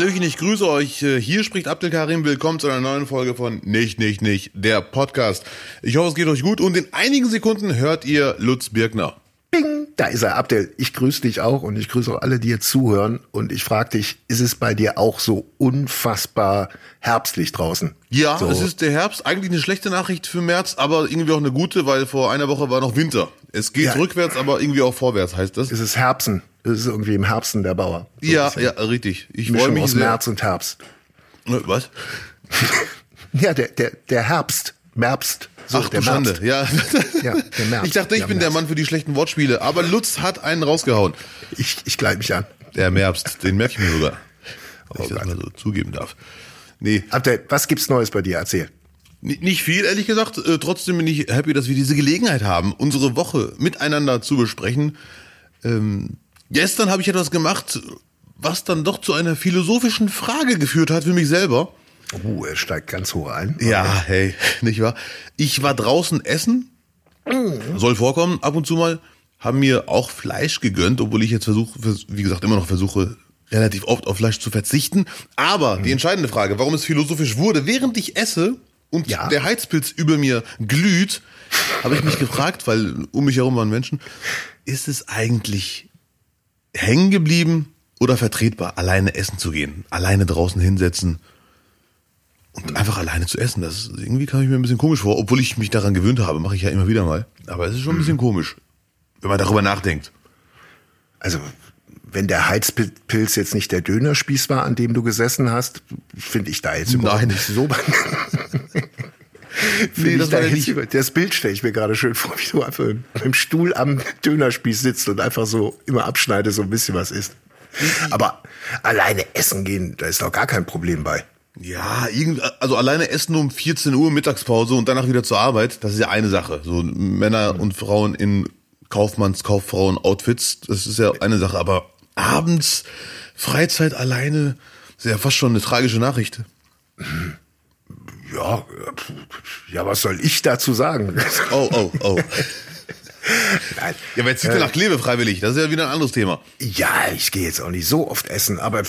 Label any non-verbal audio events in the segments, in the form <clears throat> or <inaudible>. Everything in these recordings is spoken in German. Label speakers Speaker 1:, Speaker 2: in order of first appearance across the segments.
Speaker 1: Hallöchen, ich grüße euch. Äh, hier spricht Abdel Karim. Willkommen zu einer neuen Folge von Nicht, Nicht, Nicht, der Podcast. Ich hoffe, es geht euch gut und in einigen Sekunden hört ihr Lutz Birkner.
Speaker 2: Bing, da ist er, Abdel. Ich grüße dich auch und ich grüße auch alle, die jetzt zuhören. Und ich frage dich, ist es bei dir auch so unfassbar herbstlich draußen?
Speaker 1: Ja,
Speaker 2: so.
Speaker 1: es ist der Herbst. Eigentlich eine schlechte Nachricht für März, aber irgendwie auch eine gute, weil vor einer Woche war noch Winter. Es geht
Speaker 2: Ja.
Speaker 1: rückwärts, aber irgendwie auch vorwärts, heißt das.
Speaker 2: Es ist Herbsten. Es ist irgendwie im Herbsten der Bauer. So
Speaker 1: Ja, ja, richtig. Ich freue mich
Speaker 2: aus
Speaker 1: sehr.
Speaker 2: März und Herbst.
Speaker 1: Äh, Was? <laughs>
Speaker 2: Ja, der, der, der Herbst. Merbst. So,
Speaker 1: Ach
Speaker 2: der
Speaker 1: Schande,
Speaker 2: Merbst.
Speaker 1: ja.
Speaker 2: Ja, der März.
Speaker 1: Ich dachte, ich
Speaker 2: Ja,
Speaker 1: bin der
Speaker 2: März.
Speaker 1: Mann für die schlechten Wortspiele, aber Lutz hat einen rausgehauen.
Speaker 2: Ich, ich gleite mich an.
Speaker 1: Der Merbst, den merke ich mir sogar.
Speaker 2: Oh
Speaker 1: Wenn ich das mal so zugeben darf. Nee,
Speaker 2: Abdel, was gibt's Neues bei dir? Erzähl.
Speaker 1: N- Nicht viel, ehrlich gesagt. Äh, trotzdem bin ich happy, dass wir diese Gelegenheit haben, unsere Woche miteinander zu besprechen. Ähm, gestern habe ich etwas gemacht, was dann doch zu einer philosophischen Frage geführt hat für mich selber.
Speaker 2: Uh, er steigt ganz hoch ein.
Speaker 1: Ja, hey, <laughs> nicht wahr? Ich war draußen essen, soll vorkommen, ab und zu mal, haben mir auch Fleisch gegönnt, obwohl ich jetzt versuche, vers- wie gesagt, immer noch versuche, relativ oft auf Fleisch zu verzichten. Aber die entscheidende Frage, warum es philosophisch wurde, während ich esse und
Speaker 2: Ja.
Speaker 1: der Heizpilz über mir glüht, habe ich mich gefragt, weil um mich herum waren Menschen, ist es eigentlich hängen geblieben oder vertretbar, alleine essen zu gehen, alleine draußen hinsetzen und einfach alleine zu essen? Das ist, irgendwie kam ich mir ein bisschen komisch vor, obwohl ich mich daran gewöhnt habe, mache ich ja immer wieder mal. Aber es ist schon ein bisschen komisch, wenn man darüber nachdenkt.
Speaker 2: Also, wenn der Heizpilz jetzt nicht der Dönerspieß war, an dem du gesessen hast, finde ich da jetzt überhaupt
Speaker 1: Nein.
Speaker 2: nicht so. <laughs>
Speaker 1: Nee, das
Speaker 2: da jetzt
Speaker 1: nicht.
Speaker 2: über, das Bild stelle ich mir gerade schön vor, wie du einfach im Stuhl am Dönerspieß sitzt und einfach so immer abschneide, so ein bisschen was isst. Aber alleine essen gehen, da ist doch gar kein Problem bei.
Speaker 1: Ja, irgendwie, also alleine essen um 14 Uhr Mittagspause und danach wieder zur Arbeit, das ist ja eine Sache. So Männer und Frauen in Kaufmanns, Kauffrauen, Outfits, das ist ja eine Sache. Aber abends Freizeit alleine, ist ja fast schon eine tragische Nachricht.
Speaker 2: Ja, ja, was soll ich dazu sagen?
Speaker 1: Oh, oh, oh. <laughs>
Speaker 2: Nein.
Speaker 1: Ja, wer zieht denn nach Kleve freiwillig? Das ist ja wieder ein anderes Thema.
Speaker 2: Ja, ich gehe jetzt auch nicht so oft essen, aber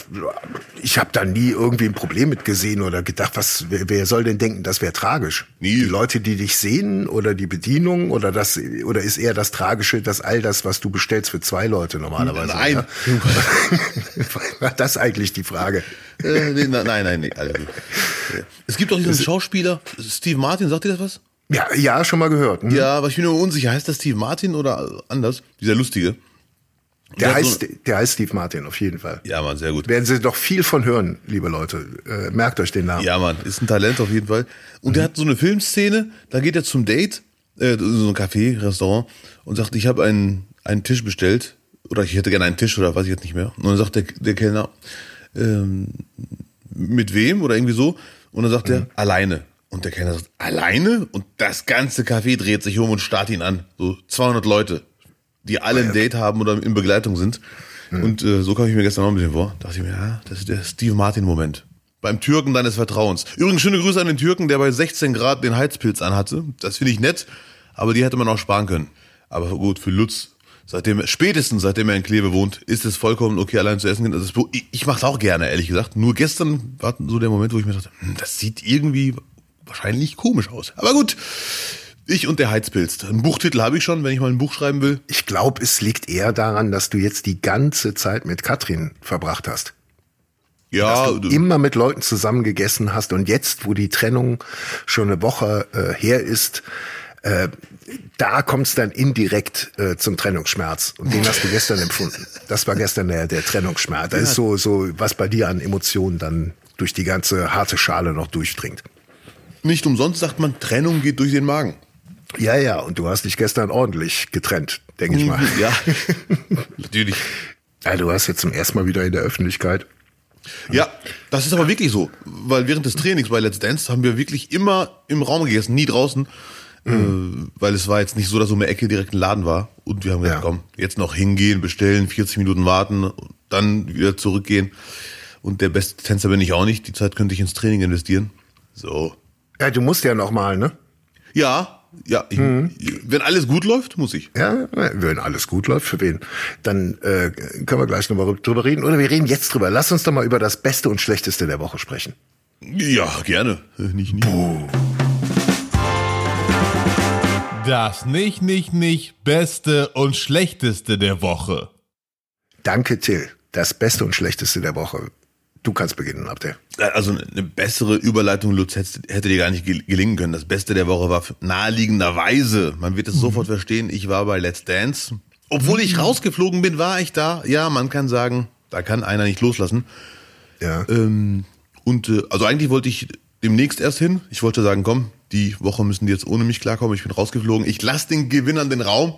Speaker 2: ich habe da nie irgendwie ein Problem mit gesehen oder gedacht, was, wer, soll denn denken, das wäre tragisch?
Speaker 1: Nie.
Speaker 2: Die Leute, die dich sehen oder die Bedienung oder das oder ist eher das Tragische, dass all das, was du bestellst für zwei Leute normalerweise.
Speaker 1: Nein. <laughs>
Speaker 2: War das eigentlich die Frage?
Speaker 1: Äh, nee, na- nein, nein, nee. <laughs> Es gibt doch diesen Schauspieler, Steve Martin, sagt ihr das was?
Speaker 2: Ja, ja, schon mal gehört. Hm?
Speaker 1: Ja, aber ich bin mir unsicher. Heißt das Steve Martin oder anders? Dieser lustige.
Speaker 2: der,
Speaker 1: so-
Speaker 2: heißt, der heißt Steve Martin auf jeden Fall.
Speaker 1: Ja, Mann, sehr gut.
Speaker 2: Werden Sie doch viel von hören, liebe Leute. Äh, merkt euch den Namen.
Speaker 1: Ja, Mann, ist ein Talent auf jeden Fall. Und der hat so eine Filmszene, da geht er zum Date, äh, so ein Café, Restaurant, und sagt, ich habe einen, einen Tisch bestellt, oder ich hätte gerne einen Tisch, oder weiß ich jetzt nicht mehr. Und dann sagt der, der Kellner, ähm, mit wem, oder irgendwie so. Und dann sagt er, alleine. Und der Kellner sagt, alleine? Und das ganze Café dreht sich um und starrt ihn an. So 200 Leute, die alle ein Date haben oder in Begleitung sind. Und äh, so kam ich mir gestern auch ein bisschen vor. Dachte ich mir, ja, das ist der Steve Martin-Moment. Beim Türken deines Vertrauens. Übrigens schöne Grüße an den Türken, der bei 16 Grad den Heizpilz anhatte. Das finde ich nett, aber die hätte man auch sparen können. Aber gut, für Lutz, seitdem, spätestens seitdem er in Kleve wohnt, ist es vollkommen okay, allein zu essen ich ich mache es auch gerne, ehrlich gesagt. Nur gestern war so der Moment, wo ich mir dachte, hm, das sieht irgendwie wahrscheinlich komisch aus. Aber gut, ich und der Heizpilz. Einen Buchtitel habe ich schon, wenn ich mal ein Buch schreiben will.
Speaker 2: Ich glaube, es liegt eher daran, dass du jetzt die ganze Zeit mit Katrin verbracht hast.
Speaker 1: Ja,
Speaker 2: dass du immer mit Leuten zusammen gegessen hast und jetzt, wo die Trennung schon eine Woche äh, her ist, äh, da kommt es dann indirekt äh, zum Trennungsschmerz. Und den hast du gestern <laughs> empfunden. Das war gestern der, der Trennungsschmerz. Da ist so, so, was bei dir an Emotionen dann durch die ganze harte Schale noch durchdringt.
Speaker 1: Nicht umsonst sagt man, Trennung geht durch den Magen.
Speaker 2: Ja, ja, und du hast dich gestern ordentlich getrennt, denke ich mal.
Speaker 1: Ja, <laughs> natürlich.
Speaker 2: Ja, du warst jetzt zum ersten Mal wieder in der Öffentlichkeit.
Speaker 1: Ja, das ist aber wirklich so, weil während des Trainings bei Let's Dance haben wir wirklich immer im Raum gegessen, nie draußen, äh, weil es war jetzt nicht so, dass um die Ecke direkt ein Laden war und wir haben gesagt,
Speaker 2: Ja.
Speaker 1: komm, jetzt noch hingehen, bestellen, 40 Minuten warten, dann wieder zurückgehen und der beste Tänzer bin ich auch nicht, die Zeit könnte ich ins Training investieren. So.
Speaker 2: Ja, du musst ja noch mal, ne?
Speaker 1: Ja, ja, ich, wenn alles gut läuft, muss ich.
Speaker 2: Ja, wenn alles gut läuft, für wen? Dann äh, können wir gleich nochmal drüber reden. Oder wir reden jetzt drüber. Lass uns doch mal über das Beste und Schlechteste der Woche sprechen.
Speaker 1: Ja, gerne. Äh, Nicht, nicht.
Speaker 3: Das nicht, nicht, nicht Beste und Schlechteste der Woche.
Speaker 2: Danke, Till. Das Beste und Schlechteste der Woche. Du kannst beginnen, Abdel.
Speaker 1: Also eine bessere Überleitung, Lutz, hätte dir gar nicht gel- gelingen können. Das Beste der Woche war naheliegenderweise, man wird es sofort verstehen, ich war bei Let's Dance. Obwohl ich rausgeflogen bin, war ich da. Ja, man kann sagen, da kann einer nicht loslassen.
Speaker 2: Ja.
Speaker 1: Ähm, und äh, also eigentlich wollte ich demnächst erst hin. Ich wollte sagen, komm, die Woche müssen die jetzt ohne mich klarkommen. Ich bin rausgeflogen. Ich lasse den Gewinnern den Raum.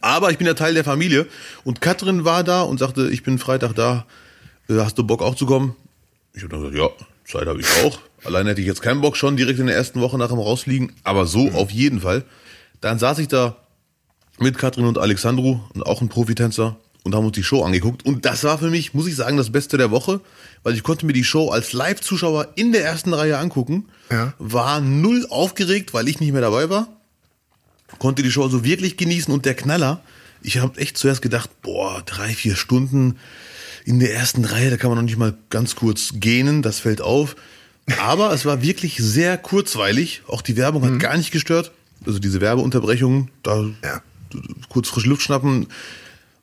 Speaker 1: Aber ich bin ja Teil der Familie. Und Katrin war da und sagte, ich bin Freitag da. Äh, Hast du Bock auch zu kommen? Ich habe dann gesagt, ja, Zeit habe ich auch. Allein hätte ich jetzt keinen Bock schon direkt in der ersten Woche nach dem Rausfliegen. Aber so auf jeden Fall. Dann saß ich da mit Katrin und Alexandru und auch ein Profitänzer und haben uns die Show angeguckt. Und das war für mich, muss ich sagen, das Beste der Woche, weil ich konnte mir die Show als Live-Zuschauer in der ersten Reihe angucken.
Speaker 2: Ja.
Speaker 1: War null aufgeregt, weil ich nicht mehr dabei war. Konnte die Show also wirklich genießen und der Knaller, ich habe echt zuerst gedacht, boah, drei, vier Stunden in der ersten Reihe, da kann man noch nicht mal ganz kurz gähnen, das fällt auf. Aber es war wirklich sehr kurzweilig. Auch die Werbung hat gar nicht gestört. Also diese Werbeunterbrechungen, da
Speaker 2: Ja.
Speaker 1: kurz frische Luft schnappen.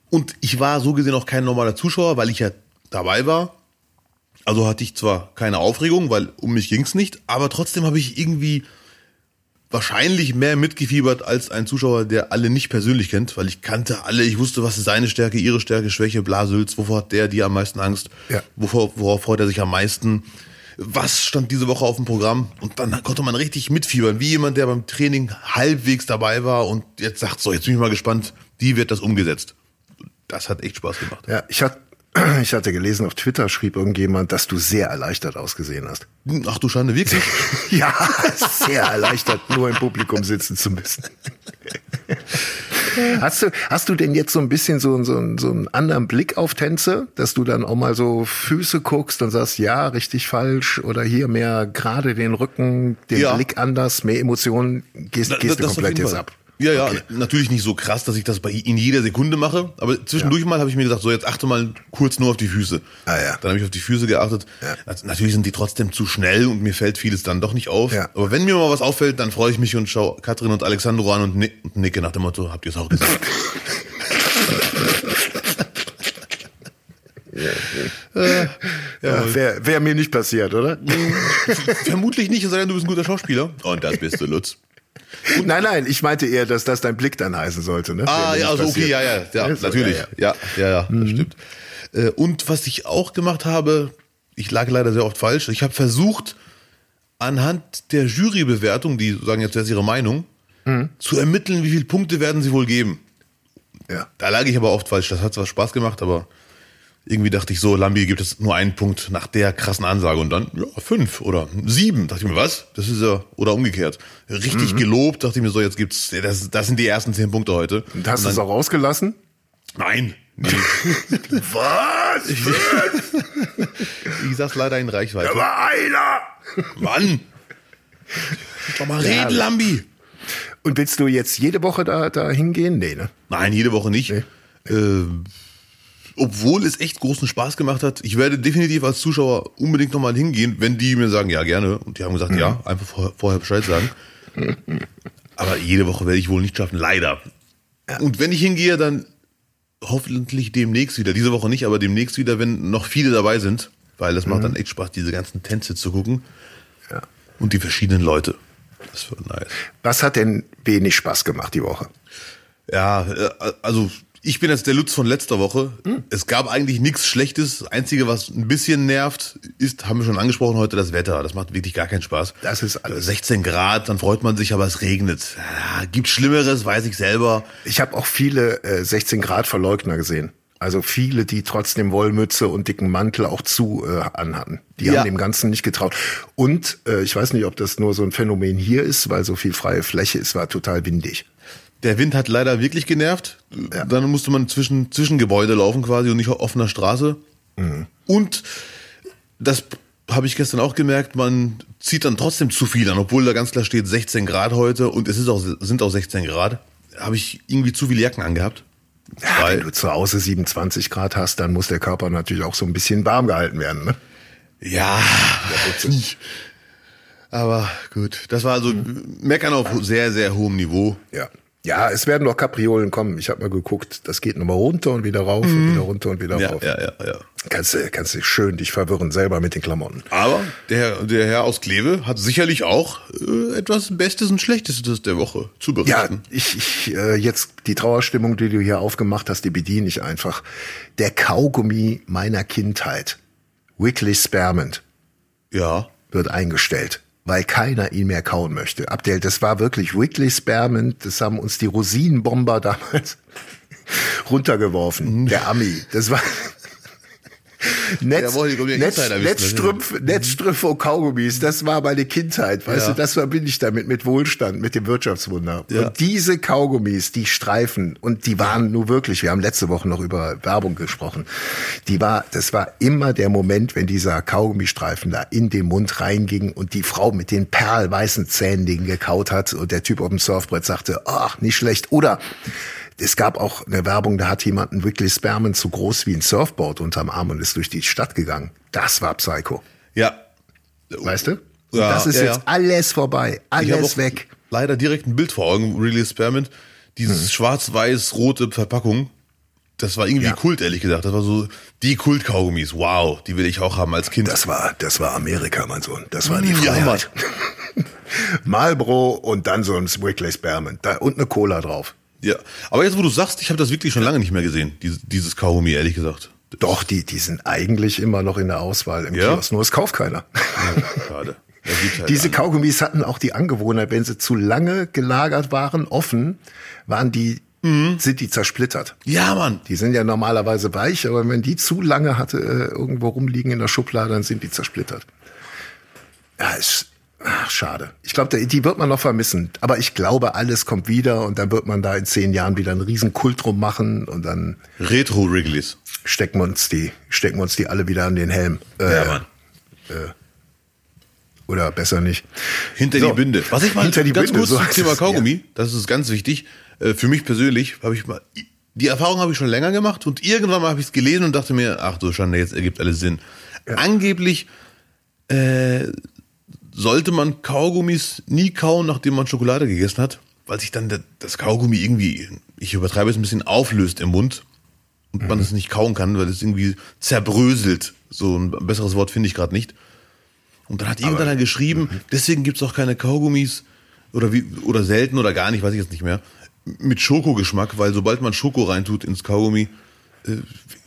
Speaker 1: Und ich war so gesehen auch kein normaler Zuschauer, weil ich ja dabei war. Also hatte ich zwar keine Aufregung, weil um mich ging's nicht, aber trotzdem habe ich irgendwie wahrscheinlich mehr mitgefiebert als ein Zuschauer, der alle nicht persönlich kennt, weil ich kannte alle, ich wusste, was ist seine Stärke, ihre Stärke, Schwäche, Blasülz, wovor hat der die am meisten Angst,
Speaker 2: Ja.
Speaker 1: wovor, worauf freut er sich am meisten, was stand diese Woche auf dem Programm und dann konnte man richtig mitfiebern, wie jemand, der beim Training halbwegs dabei war und jetzt sagt, so, jetzt bin ich mal gespannt, wie wird das umgesetzt. Das hat echt Spaß gemacht.
Speaker 2: Ja, ich hatte, <clears throat> ich hatte gelesen, auf Twitter schrieb irgendjemand, dass du sehr erleichtert ausgesehen hast.
Speaker 1: Ach du Schande, wirklich? <laughs>
Speaker 2: Ja, sehr erleichtert, nur im Publikum sitzen zu müssen. Hast du, hast du denn jetzt so ein bisschen so, so, so einen anderen Blick auf Tänze, dass du dann auch mal so Füße guckst und sagst, ja, richtig falsch oder hier mehr gerade den Rücken, den
Speaker 1: Ja.
Speaker 2: Blick anders, mehr Emotionen, gehst,
Speaker 1: Da-
Speaker 2: gehst du komplett jetzt ab?
Speaker 1: Ja, ja,
Speaker 2: Okay.
Speaker 1: natürlich nicht so krass, dass ich das bei in jeder Sekunde mache, aber zwischendurch mal habe ich mir gesagt, so jetzt achte mal kurz nur auf die Füße.
Speaker 2: Ah, ja.
Speaker 1: Dann habe ich auf die Füße geachtet.
Speaker 2: Ja.
Speaker 1: Also, natürlich sind die trotzdem zu schnell und mir fällt vieles dann doch nicht auf.
Speaker 2: Ja.
Speaker 1: Aber wenn mir mal was auffällt, dann freue ich mich und schaue Katrin und Alexandro an und, nick, und nicke nach dem Motto, habt ihr es auch gesehen? <laughs>
Speaker 2: Ja, Wäre wär mir nicht passiert, oder?
Speaker 1: Vermutlich nicht, es sei denn, du bist ein guter Schauspieler. Und das bist du, Lutz.
Speaker 2: Nein, nein, ich meinte eher, dass das dein Blick dann heißen sollte. Ne?
Speaker 1: Ah, ja, also okay, ja, ja, ja, natürlich.
Speaker 2: ja,
Speaker 1: Ja, ja, das stimmt. Äh, Und was ich auch gemacht habe, ich lag leider sehr oft falsch. Ich habe versucht, anhand der Jurybewertung, die sagen jetzt erst ihre Meinung, zu ermitteln, wie viele Punkte werden sie wohl geben.
Speaker 2: Ja.
Speaker 1: Da lag ich aber oft falsch. Das hat zwar Spaß gemacht, aber irgendwie dachte ich so, Lambi gibt es nur einen Punkt nach der krassen Ansage und dann, ja, fünf oder sieben. Dachte ich mir, was? Das ist ja, oder umgekehrt. Richtig gelobt, dachte ich mir so, jetzt gibt's, ja, das, das sind die ersten zehn Punkte heute.
Speaker 2: Und hast du es auch rausgelassen?
Speaker 1: Nein. Nee. <laughs>
Speaker 2: Was?
Speaker 1: Ich, <laughs> ich saß leider in Reichweite.
Speaker 2: war einer!
Speaker 1: Mann! Doch mal reden, Lambi!
Speaker 2: Und willst du jetzt jede Woche da, da hingehen? Nee, ne?
Speaker 1: Nein, jede Woche nicht.
Speaker 2: Nee.
Speaker 1: Ähm, obwohl es echt großen Spaß gemacht hat. Ich werde definitiv als Zuschauer unbedingt nochmal hingehen, wenn die mir sagen, ja, gerne. Und die haben gesagt, ja, einfach vorher, vorher Bescheid sagen. Aber jede Woche werde ich wohl nicht schaffen, leider. Und wenn ich hingehe, dann hoffentlich demnächst wieder. Diese Woche nicht, aber demnächst wieder, wenn noch viele dabei sind. Weil das macht dann echt Spaß, diese ganzen Tänze zu gucken.
Speaker 2: Ja.
Speaker 1: Und die verschiedenen Leute. Das wird nice.
Speaker 2: Was hat denn wenig Spaß gemacht die Woche?
Speaker 1: Ja, äh, also ich bin jetzt der Lutz von letzter Woche. Es gab eigentlich nichts Schlechtes. Das Einzige, was ein bisschen nervt, ist, haben wir schon angesprochen heute, das Wetter. Das macht wirklich gar keinen Spaß.
Speaker 2: Das ist alles.
Speaker 1: 16 Grad, dann freut man sich, aber es regnet. Ja, gibt Schlimmeres, weiß ich selber.
Speaker 2: Ich habe auch viele äh, 16 Grad Verleugner gesehen. Also viele, die trotzdem Wollmütze und dicken Mantel auch zu äh, anhatten. Die
Speaker 1: Ja.
Speaker 2: haben dem Ganzen nicht getraut. Und äh, ich weiß nicht, ob das nur so ein Phänomen hier ist, weil so viel freie Fläche ist, war total windig.
Speaker 1: Der Wind hat leider wirklich genervt. Dann musste man zwischen, zwischen Gebäude laufen quasi und nicht auf offener Straße. Und das habe ich gestern auch gemerkt, man zieht dann trotzdem zu viel an, obwohl da ganz klar steht 16 Grad heute und es ist auch, sind auch 16 Grad. Habe ich irgendwie zu viele Jacken angehabt.
Speaker 2: Ja,
Speaker 1: Weil-
Speaker 2: wenn du zu Hause 27 Grad hast, dann muss der Körper natürlich auch so ein bisschen warm gehalten werden. Ne?
Speaker 1: Ja, nicht. Aber gut, das war also Meckern auf sehr, sehr hohem Niveau.
Speaker 2: Ja. Ja, es werden noch Kapriolen kommen. Ich habe mal geguckt, das geht nochmal runter und wieder rauf und wieder runter und wieder
Speaker 1: Ja,
Speaker 2: rauf.
Speaker 1: ja, ja, ja.
Speaker 2: Kannst du kannst du schön dich verwirren selber mit den Klamotten.
Speaker 1: Aber der, der Herr aus Kleve hat sicherlich auch äh, etwas Bestes und Schlechtestes der Woche zu
Speaker 2: Ja,
Speaker 1: berichten.
Speaker 2: ich, ich äh, jetzt die Trauerstimmung, die du hier aufgemacht hast, die bediene ich einfach. Der Kaugummi meiner Kindheit, Wiggly Spearmint,
Speaker 1: Ja.
Speaker 2: wird eingestellt, weil keiner ihn mehr kauen möchte. Abdel, das war wirklich Wiggly Spearmint, das haben uns die Rosinenbomber <laughs> damals runtergeworfen.
Speaker 1: Mhm.
Speaker 2: Der Ami, das war Netz, Netz, Netzstrümpfe, Netzstrümpfe und Kaugummis, das war meine Kindheit, weißt
Speaker 1: Ja.
Speaker 2: du, das verbinde ich damit mit Wohlstand, mit dem Wirtschaftswunder.
Speaker 1: Ja.
Speaker 2: Und diese Kaugummis, die Streifen, und die waren nur wirklich, wir haben letzte Woche noch über Werbung gesprochen, die war, das war immer der Moment, wenn dieser Kaugummistreifen da in den Mund reinging und die Frau mit den perlweißen Zähnen den gekaut hat und der Typ auf dem Surfbrett sagte, ach, nicht schlecht. Oder es gab auch eine Werbung, da hat jemand einen Wiggly Spearmint so groß wie ein Surfboard unterm Arm und ist durch die Stadt gegangen. Das war Psycho.
Speaker 1: Ja.
Speaker 2: Weißt du?
Speaker 1: Ja,
Speaker 2: das ist
Speaker 1: ja,
Speaker 2: jetzt
Speaker 1: ja.
Speaker 2: alles vorbei. Alles weg.
Speaker 1: leider direkt ein Bild vor Augen, Really Spearmint. Dieses
Speaker 2: Mhm.
Speaker 1: schwarz-weiß-rote Verpackung. Das war irgendwie. Kult, ehrlich gesagt. Das war so die Kult-Kaugummis. Wow, die will ich auch haben als Kind.
Speaker 2: Das war, das war Amerika, mein Sohn. Das war die Freiheit. Marlboro <laughs> und dann so ein Wiggly Spearmint. Da, und eine Cola drauf.
Speaker 1: Ja. Aber jetzt, wo du sagst, ich habe das wirklich schon lange nicht mehr gesehen, dieses, dieses Kaugummi, ehrlich gesagt.
Speaker 2: Doch, die, die sind eigentlich immer noch in der Auswahl im
Speaker 1: Ja?
Speaker 2: Kiosk, nur es kauft keiner.
Speaker 1: Schade. Ja, halt
Speaker 2: Diese
Speaker 1: an.
Speaker 2: Kaugummis hatten auch die Angewohnheit, wenn sie zu lange gelagert waren, offen, waren die,
Speaker 1: Mhm.
Speaker 2: sind die zersplittert.
Speaker 1: Ja, Mann.
Speaker 2: Die sind ja normalerweise weich, aber wenn die zu lange hatte, äh, irgendwo rumliegen in der Schublade, dann sind die zersplittert. Ja, ist ach, schade. Ich glaube, die wird man noch vermissen. Aber ich glaube, alles kommt wieder und dann wird man da in zehn Jahren wieder einen riesen Kult drum machen und dann
Speaker 1: Retro-Wrigley's.
Speaker 2: stecken wir uns die, stecken wir uns die alle wieder an den Helm. Äh,
Speaker 1: Ja, Mann.
Speaker 2: Oder besser nicht.
Speaker 1: Hinter
Speaker 2: So,
Speaker 1: die Binde. Was ich mal
Speaker 2: hinter die
Speaker 1: ganz
Speaker 2: Binde,
Speaker 1: kurz
Speaker 2: so
Speaker 1: zum Thema Kaugummi, das ist ganz wichtig. Äh, Für mich persönlich habe ich mal, die Erfahrung habe ich schon länger gemacht und irgendwann mal habe ich es gelesen und dachte mir, ach du Schande, jetzt ergibt alles Sinn. Angeblich äh, sollte man Kaugummis nie kauen, nachdem man Schokolade gegessen hat, weil sich dann das Kaugummi irgendwie, ich übertreibe es ein bisschen, auflöst im Mund und man es nicht kauen kann, weil es irgendwie zerbröselt. So ein besseres Wort finde ich gerade nicht. Und dann hat irgendeiner geschrieben, deswegen gibt's auch keine Kaugummis oder wie oder selten oder gar nicht, weiß ich jetzt nicht mehr, mit Schokogeschmack, weil sobald man Schoko reintut ins Kaugummi, äh,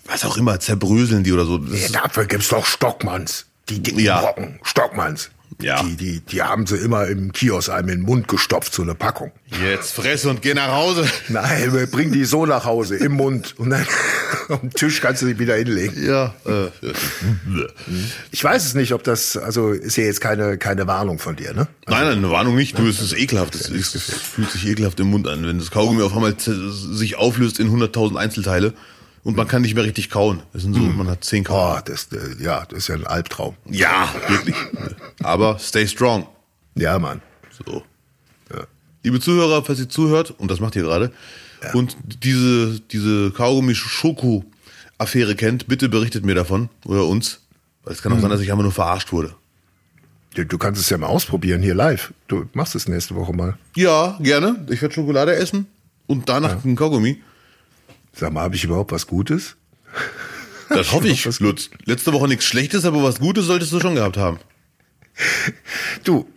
Speaker 1: was auch immer, zerbröseln die oder so.
Speaker 2: Ja, dafür gibt's doch Stockmanns. Die dicken
Speaker 1: Ja.
Speaker 2: Brocken. Stockmanns.
Speaker 1: Ja.
Speaker 2: Die, die, die haben sie immer im Kiosk einem in den Mund gestopft, so eine Packung.
Speaker 1: jetzt fress und geh nach Hause.
Speaker 2: Nein, wir bringen die so nach Hause, im Mund. Und dann <laughs> den Tisch kannst du sie wieder hinlegen.
Speaker 1: Ja, äh,
Speaker 2: Ich weiß es nicht, ob das, also ist ja jetzt keine, keine Warnung von dir, ne?
Speaker 1: Nein, nein, eine Warnung nicht, nur es ist ekelhaft. Es, es fühlt sich ekelhaft im Mund an, wenn das Kaugummi auf einmal sich auflöst in 100.000 Einzelteile und man kann nicht mehr richtig kauen. Das sind so, man hat zehn Kauen.
Speaker 2: Oh, das, äh, ja, das ist ja ein Albtraum.
Speaker 1: Ja, wirklich. Aber stay strong.
Speaker 2: Ja, Mann.
Speaker 1: So. Liebe Zuhörer, falls ihr zuhört, und das macht ihr gerade, und diese, diese Kaugummi-Schoko-Affäre kennt, bitte berichtet mir davon oder uns. Weil es kann auch sein, dass ich einfach nur verarscht wurde.
Speaker 2: Du, kannst es ja mal ausprobieren hier live. Du machst es nächste Woche mal.
Speaker 1: Ja, gerne. Ich werde Schokolade essen und danach einen Kaugummi.
Speaker 2: Sag mal, habe ich überhaupt was Gutes?
Speaker 1: Das hoffe <laughs> ich, Lutz. Letzte Woche nichts Schlechtes, aber was Gutes solltest du schon gehabt haben. <laughs>
Speaker 2: Du,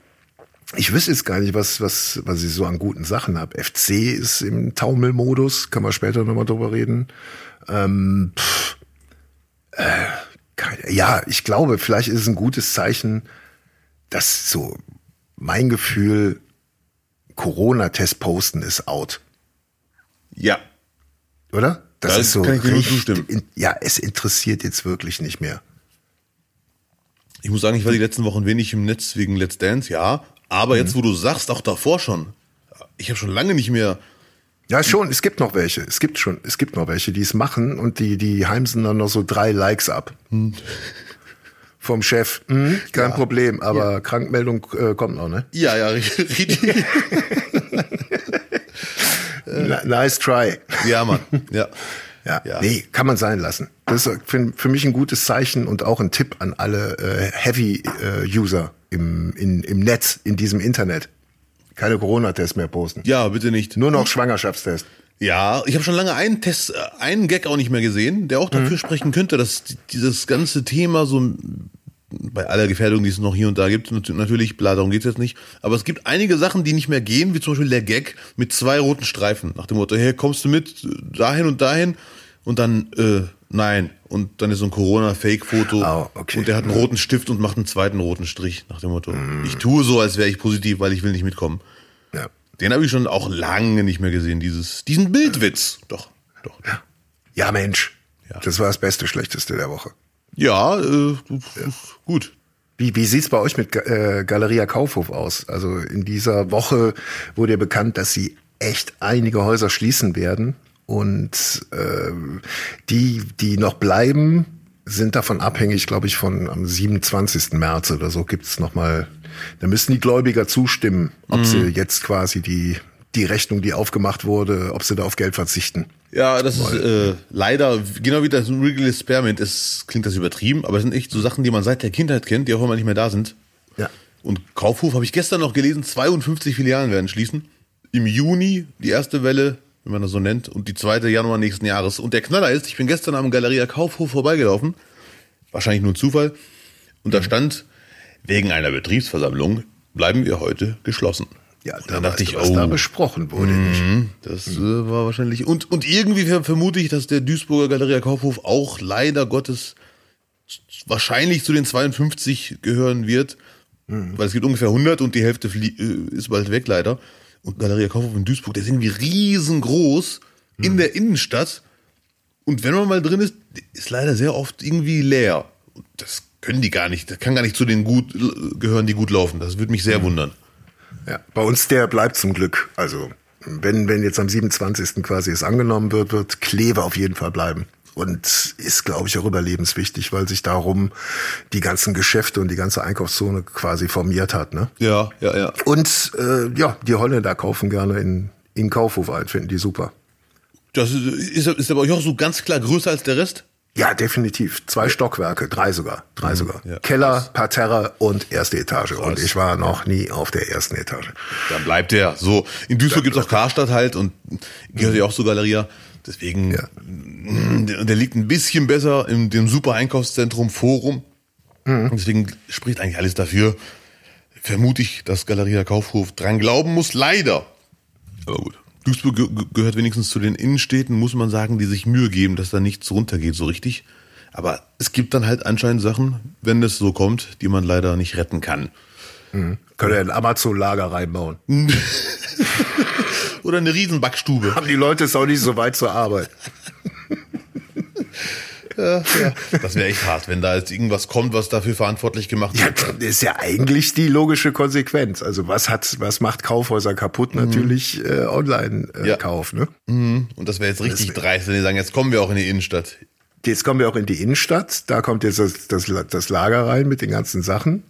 Speaker 2: ich wüsste jetzt gar nicht, was, was, was ich so an guten Sachen habe. FC ist im Taumelmodus, kann man später nochmal drüber reden. Ähm, pff, äh, keine, ja, ich glaube, vielleicht ist es ein gutes Zeichen, dass so mein Gefühl, Corona-Test posten ist out,
Speaker 1: Ja.
Speaker 2: oder? Das
Speaker 1: Da
Speaker 2: ist so
Speaker 1: kann ich
Speaker 2: richtig-
Speaker 1: zustimmen.
Speaker 2: ja, es interessiert jetzt wirklich nicht mehr.
Speaker 1: Ich muss sagen, ich war die letzten Wochen wenig im Netz wegen Let's Dance, ja. Aber
Speaker 2: Mhm.
Speaker 1: jetzt, wo du sagst, auch davor schon. Ich habe schon lange nicht mehr.
Speaker 2: Ja, schon, es gibt noch welche. Es gibt schon, es gibt noch welche, die es machen und die, die heimsen dann noch so drei Likes ab.
Speaker 1: Hm.
Speaker 2: vom Chef. Mhm, kein Problem, aber Krankmeldung äh, kommt noch, ne?
Speaker 1: Ja, ja, richtig. <laughs>
Speaker 2: N- Nice try.
Speaker 1: ja, Mann. Ja.
Speaker 2: Ja,
Speaker 1: Ja.
Speaker 2: nee, kann man sein lassen. Das ist für, für mich ein gutes Zeichen und auch ein Tipp an alle äh, Heavy-User im, in, im Netz, in diesem Internet. Keine Corona-Tests mehr posten.
Speaker 1: Ja, bitte nicht.
Speaker 2: Nur noch Schwangerschaftstest.
Speaker 1: Ja, ich habe schon lange einen Test, äh, einen Gag auch nicht mehr gesehen, der auch dafür sprechen könnte, dass die- dieses ganze Thema so ein- bei aller Gefährdung, die es noch hier und da gibt, nat- natürlich, bla, darum geht's jetzt nicht. Aber es gibt einige Sachen, die nicht mehr gehen, wie zum Beispiel der Gag mit zwei roten Streifen. Nach dem Motto, hey, kommst du mit dahin und dahin? Und dann, äh, nein. Und dann ist so ein Corona-Fake-Foto.
Speaker 2: Oh, okay.
Speaker 1: Und der hat einen roten Stift und macht einen zweiten roten Strich. Nach dem Motto, ich tue so, als wäre ich positiv, weil ich will nicht mitkommen.
Speaker 2: Ja.
Speaker 1: Den habe ich schon auch lange nicht mehr gesehen, dieses, diesen Bildwitz. Doch, doch.
Speaker 2: Ja, Mensch.
Speaker 1: Ja.
Speaker 2: Das war das beste, schlechteste der Woche.
Speaker 1: Ja, äh, gut.
Speaker 2: Wie, wie sieht's bei euch mit äh, Galeria Kaufhof aus? Also in dieser Woche wurde ja bekannt, dass sie echt einige Häuser schließen werden. Und ähm, die, die noch bleiben, sind davon abhängig, glaube ich, von am 27. März oder so gibt's noch mal. Da müssen die Gläubiger zustimmen, ob sie jetzt quasi die, die Rechnung, die aufgemacht wurde, ob sie da auf Geld verzichten.
Speaker 1: Ja, das ist äh, leider, genau wie das Wrigley Spearmint, ist, klingt das übertrieben, aber es sind echt so Sachen, die man seit der Kindheit kennt, die auch immer nicht mehr da sind.
Speaker 2: Ja.
Speaker 1: Und Kaufhof habe ich gestern noch gelesen, 52 Filialen werden schließen. Im Juni die erste Welle, wenn man das so nennt, und die zweite Januar nächsten Jahres. Und der Knaller ist, ich bin gestern am Galeria Kaufhof vorbeigelaufen, wahrscheinlich nur ein Zufall, und da stand, wegen einer Betriebsversammlung bleiben wir heute geschlossen.
Speaker 2: Ja,
Speaker 1: und
Speaker 2: da
Speaker 1: dachte ich,
Speaker 2: du, was
Speaker 1: oh,
Speaker 2: da besprochen wurde.
Speaker 1: Mhm, Das äh, war wahrscheinlich. Und, und irgendwie ver- vermute ich, dass der Duisburger Galeria Kaufhof auch leider Gottes wahrscheinlich zu den 52 gehören wird. Weil es gibt ungefähr 100 und die Hälfte äh, ist bald weg leider. Und Galeria Kaufhof in Duisburg, der ist irgendwie riesengroß in der Innenstadt. Und wenn man mal drin ist, ist leider sehr oft irgendwie leer. Und das können die gar nicht. Das kann gar nicht zu den gut äh, gehören, die gut laufen. Das würde mich sehr wundern.
Speaker 2: Ja, bei uns der bleibt zum Glück. Also wenn, wenn jetzt am 27. quasi es angenommen wird, wird Kleve auf jeden Fall bleiben. Und ist, glaube ich, auch überlebenswichtig, weil sich darum die ganzen Geschäfte und die ganze Einkaufszone quasi formiert hat. Ne?
Speaker 1: Ja, ja, ja.
Speaker 2: Und äh, ja, die Holländer kaufen gerne in, in Kaufhof ein, finden die super.
Speaker 1: Das ist, ist, ist aber auch so ganz klar größer als der Rest?
Speaker 2: Ja, definitiv. Zwei Stockwerke, drei sogar. Drei sogar.
Speaker 1: ja.
Speaker 2: Keller, Parterre und erste Etage. Und
Speaker 1: Krass.
Speaker 2: ich war noch nie auf der ersten Etage.
Speaker 1: Dann bleibt der. So, in Duisburg gibt's auch Karstadt halt und gehört ja auch zur Galeria. Deswegen,
Speaker 2: Ja.
Speaker 1: der, liegt ein bisschen besser in dem super Einkaufszentrum Forum.
Speaker 2: Mhm.
Speaker 1: Und deswegen spricht eigentlich alles dafür. Vermute ich, dass Galeria Kaufhof dran glauben muss, leider. Aber gut. Duisburg ge ge- gehört wenigstens zu den Innenstädten, muss man sagen, die sich Mühe geben, dass da nichts runtergeht so richtig. Aber es gibt dann halt anscheinend Sachen, wenn es so kommt, die man leider nicht retten kann.
Speaker 2: Können wir ein Amazon-Lager reinbauen. <laughs>
Speaker 1: Oder eine Riesenbackstube.
Speaker 2: Haben die Leute es auch nicht so weit zur Arbeit. <laughs>
Speaker 1: Ja, ja. Das wäre echt hart, wenn da jetzt irgendwas kommt, was dafür verantwortlich gemacht
Speaker 2: Ja,
Speaker 1: wird.
Speaker 2: das ist ja eigentlich die logische Konsequenz. Also was hat, was macht Kaufhäuser kaputt? Natürlich äh, Online-Kauf.
Speaker 1: Ja.
Speaker 2: ne?
Speaker 1: Und das wäre jetzt richtig dreist, wenn die sagen, jetzt kommen wir auch in die Innenstadt.
Speaker 2: Jetzt kommen wir auch in die Innenstadt. Da kommt jetzt das, das, das Lager rein mit den ganzen Sachen.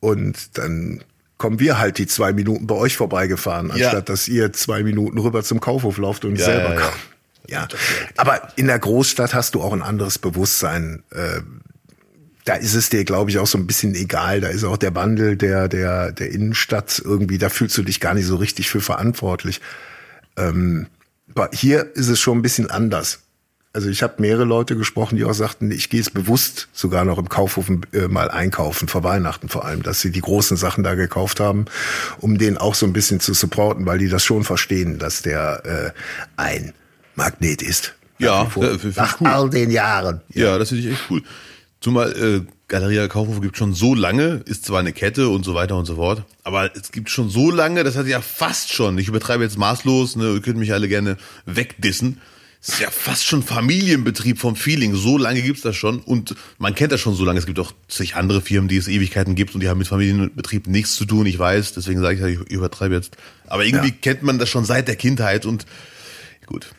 Speaker 2: Und dann kommen wir halt die zwei Minuten bei euch vorbeigefahren,
Speaker 1: Ja.
Speaker 2: anstatt dass ihr zwei Minuten rüber zum Kaufhof lauft und
Speaker 1: Ja,
Speaker 2: selber
Speaker 1: ja, ja.
Speaker 2: kauft. Ja, aber in der Großstadt hast du auch ein anderes Bewusstsein. Äh, da ist es dir, glaube ich, auch so ein bisschen egal. Da ist auch der Wandel der, der, der Innenstadt irgendwie, da fühlst du dich gar nicht so richtig für verantwortlich. Ähm, aber hier ist es schon ein bisschen anders. Also ich habe mehrere Leute gesprochen, die auch sagten, ich gehe es bewusst sogar noch im Kaufhof äh, mal einkaufen, vor Weihnachten vor allem, dass sie die großen Sachen da gekauft haben, um den auch so ein bisschen zu supporten, weil die das schon verstehen, dass der äh, ein Magnet ist.
Speaker 1: Ja,
Speaker 2: vor.
Speaker 1: ja, find ich
Speaker 2: nach
Speaker 1: cool.
Speaker 2: all den Jahren.
Speaker 1: Ja, das finde ich echt cool. Zumal äh, Galeria Kaufhof gibt schon so lange, ist zwar eine Kette und so weiter und so fort, aber es gibt schon so lange, das hat ja fast schon, ich übertreibe jetzt maßlos, ne, ihr könnt mich alle gerne wegdissen, es ist ja fast schon Familienbetrieb vom Feeling, so lange gibt's das schon und man kennt das schon so lange, es gibt auch zig andere Firmen, die es Ewigkeiten gibt und die haben mit Familienbetrieb nichts zu tun, ich weiß, deswegen sage ich, ja, ich übertreibe jetzt, aber irgendwie
Speaker 2: Ja.
Speaker 1: kennt man das schon seit der Kindheit und gut.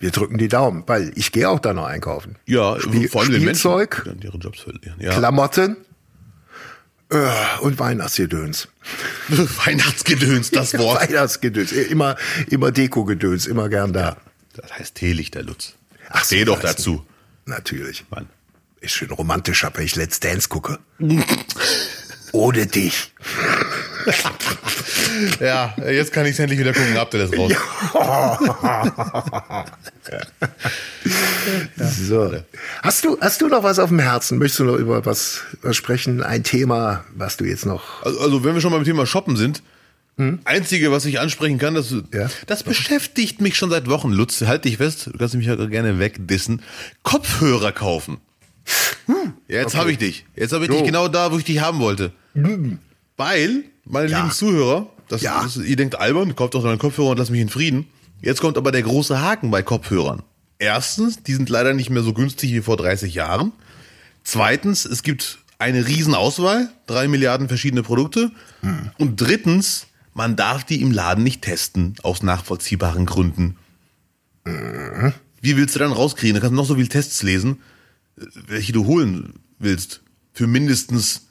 Speaker 2: Wir drücken die Daumen, weil ich gehe auch da noch einkaufen.
Speaker 1: Ja,
Speaker 2: Spiel,
Speaker 1: vor allem
Speaker 2: Spielzeug,
Speaker 1: Menschen, ihre Jobs verlieren. Ja.
Speaker 2: Klamotten, Äh, und Weihnachtsgedöns. <laughs>
Speaker 1: Weihnachtsgedöns, das Wort.
Speaker 2: Weihnachtsgedöns. Immer, immer Deko-Gedöns, immer gern da.
Speaker 1: Das heißt Teelichter, Lutz.
Speaker 2: Ach so,
Speaker 1: doch dazu.
Speaker 2: Natürlich.
Speaker 1: Mann.
Speaker 2: Ist schön romantischer, wenn ich Let's Dance gucke. <laughs> Ohne dich. <laughs>
Speaker 1: Ja, jetzt kann ich endlich wieder gucken. Habt ihr das raus?
Speaker 2: So. Hast du, hast du noch was auf dem Herzen? Möchtest du noch über was, sprechen? Ein Thema, was du jetzt noch.
Speaker 1: Also, also wenn wir schon beim Thema Shoppen sind, einzige, was ich ansprechen kann, das,
Speaker 2: Ja.
Speaker 1: das beschäftigt mich schon seit Wochen. Lutz, halt dich fest, du kannst mich ja gerne wegdissen. Kopfhörer kaufen. Ja, jetzt habe ich dich. Jetzt habe ich dich
Speaker 2: Jo.
Speaker 1: genau da, wo ich dich haben wollte. Weil, meine
Speaker 2: Ja.
Speaker 1: lieben Zuhörer, das,
Speaker 2: Ja.
Speaker 1: das, ihr denkt albern, kauft doch deinen Kopfhörer und lass mich in Frieden. Jetzt kommt aber der große Haken bei Kopfhörern. Erstens, die sind leider nicht mehr so günstig wie vor 30 Jahren. Zweitens, es gibt eine Riesenauswahl, drei Milliarden verschiedene Produkte. Und drittens, man darf die im Laden nicht testen, aus nachvollziehbaren Gründen. Wie willst du dann rauskriegen? Da kannst du noch so viele Tests lesen, äh, welche du holen willst. Für mindestens,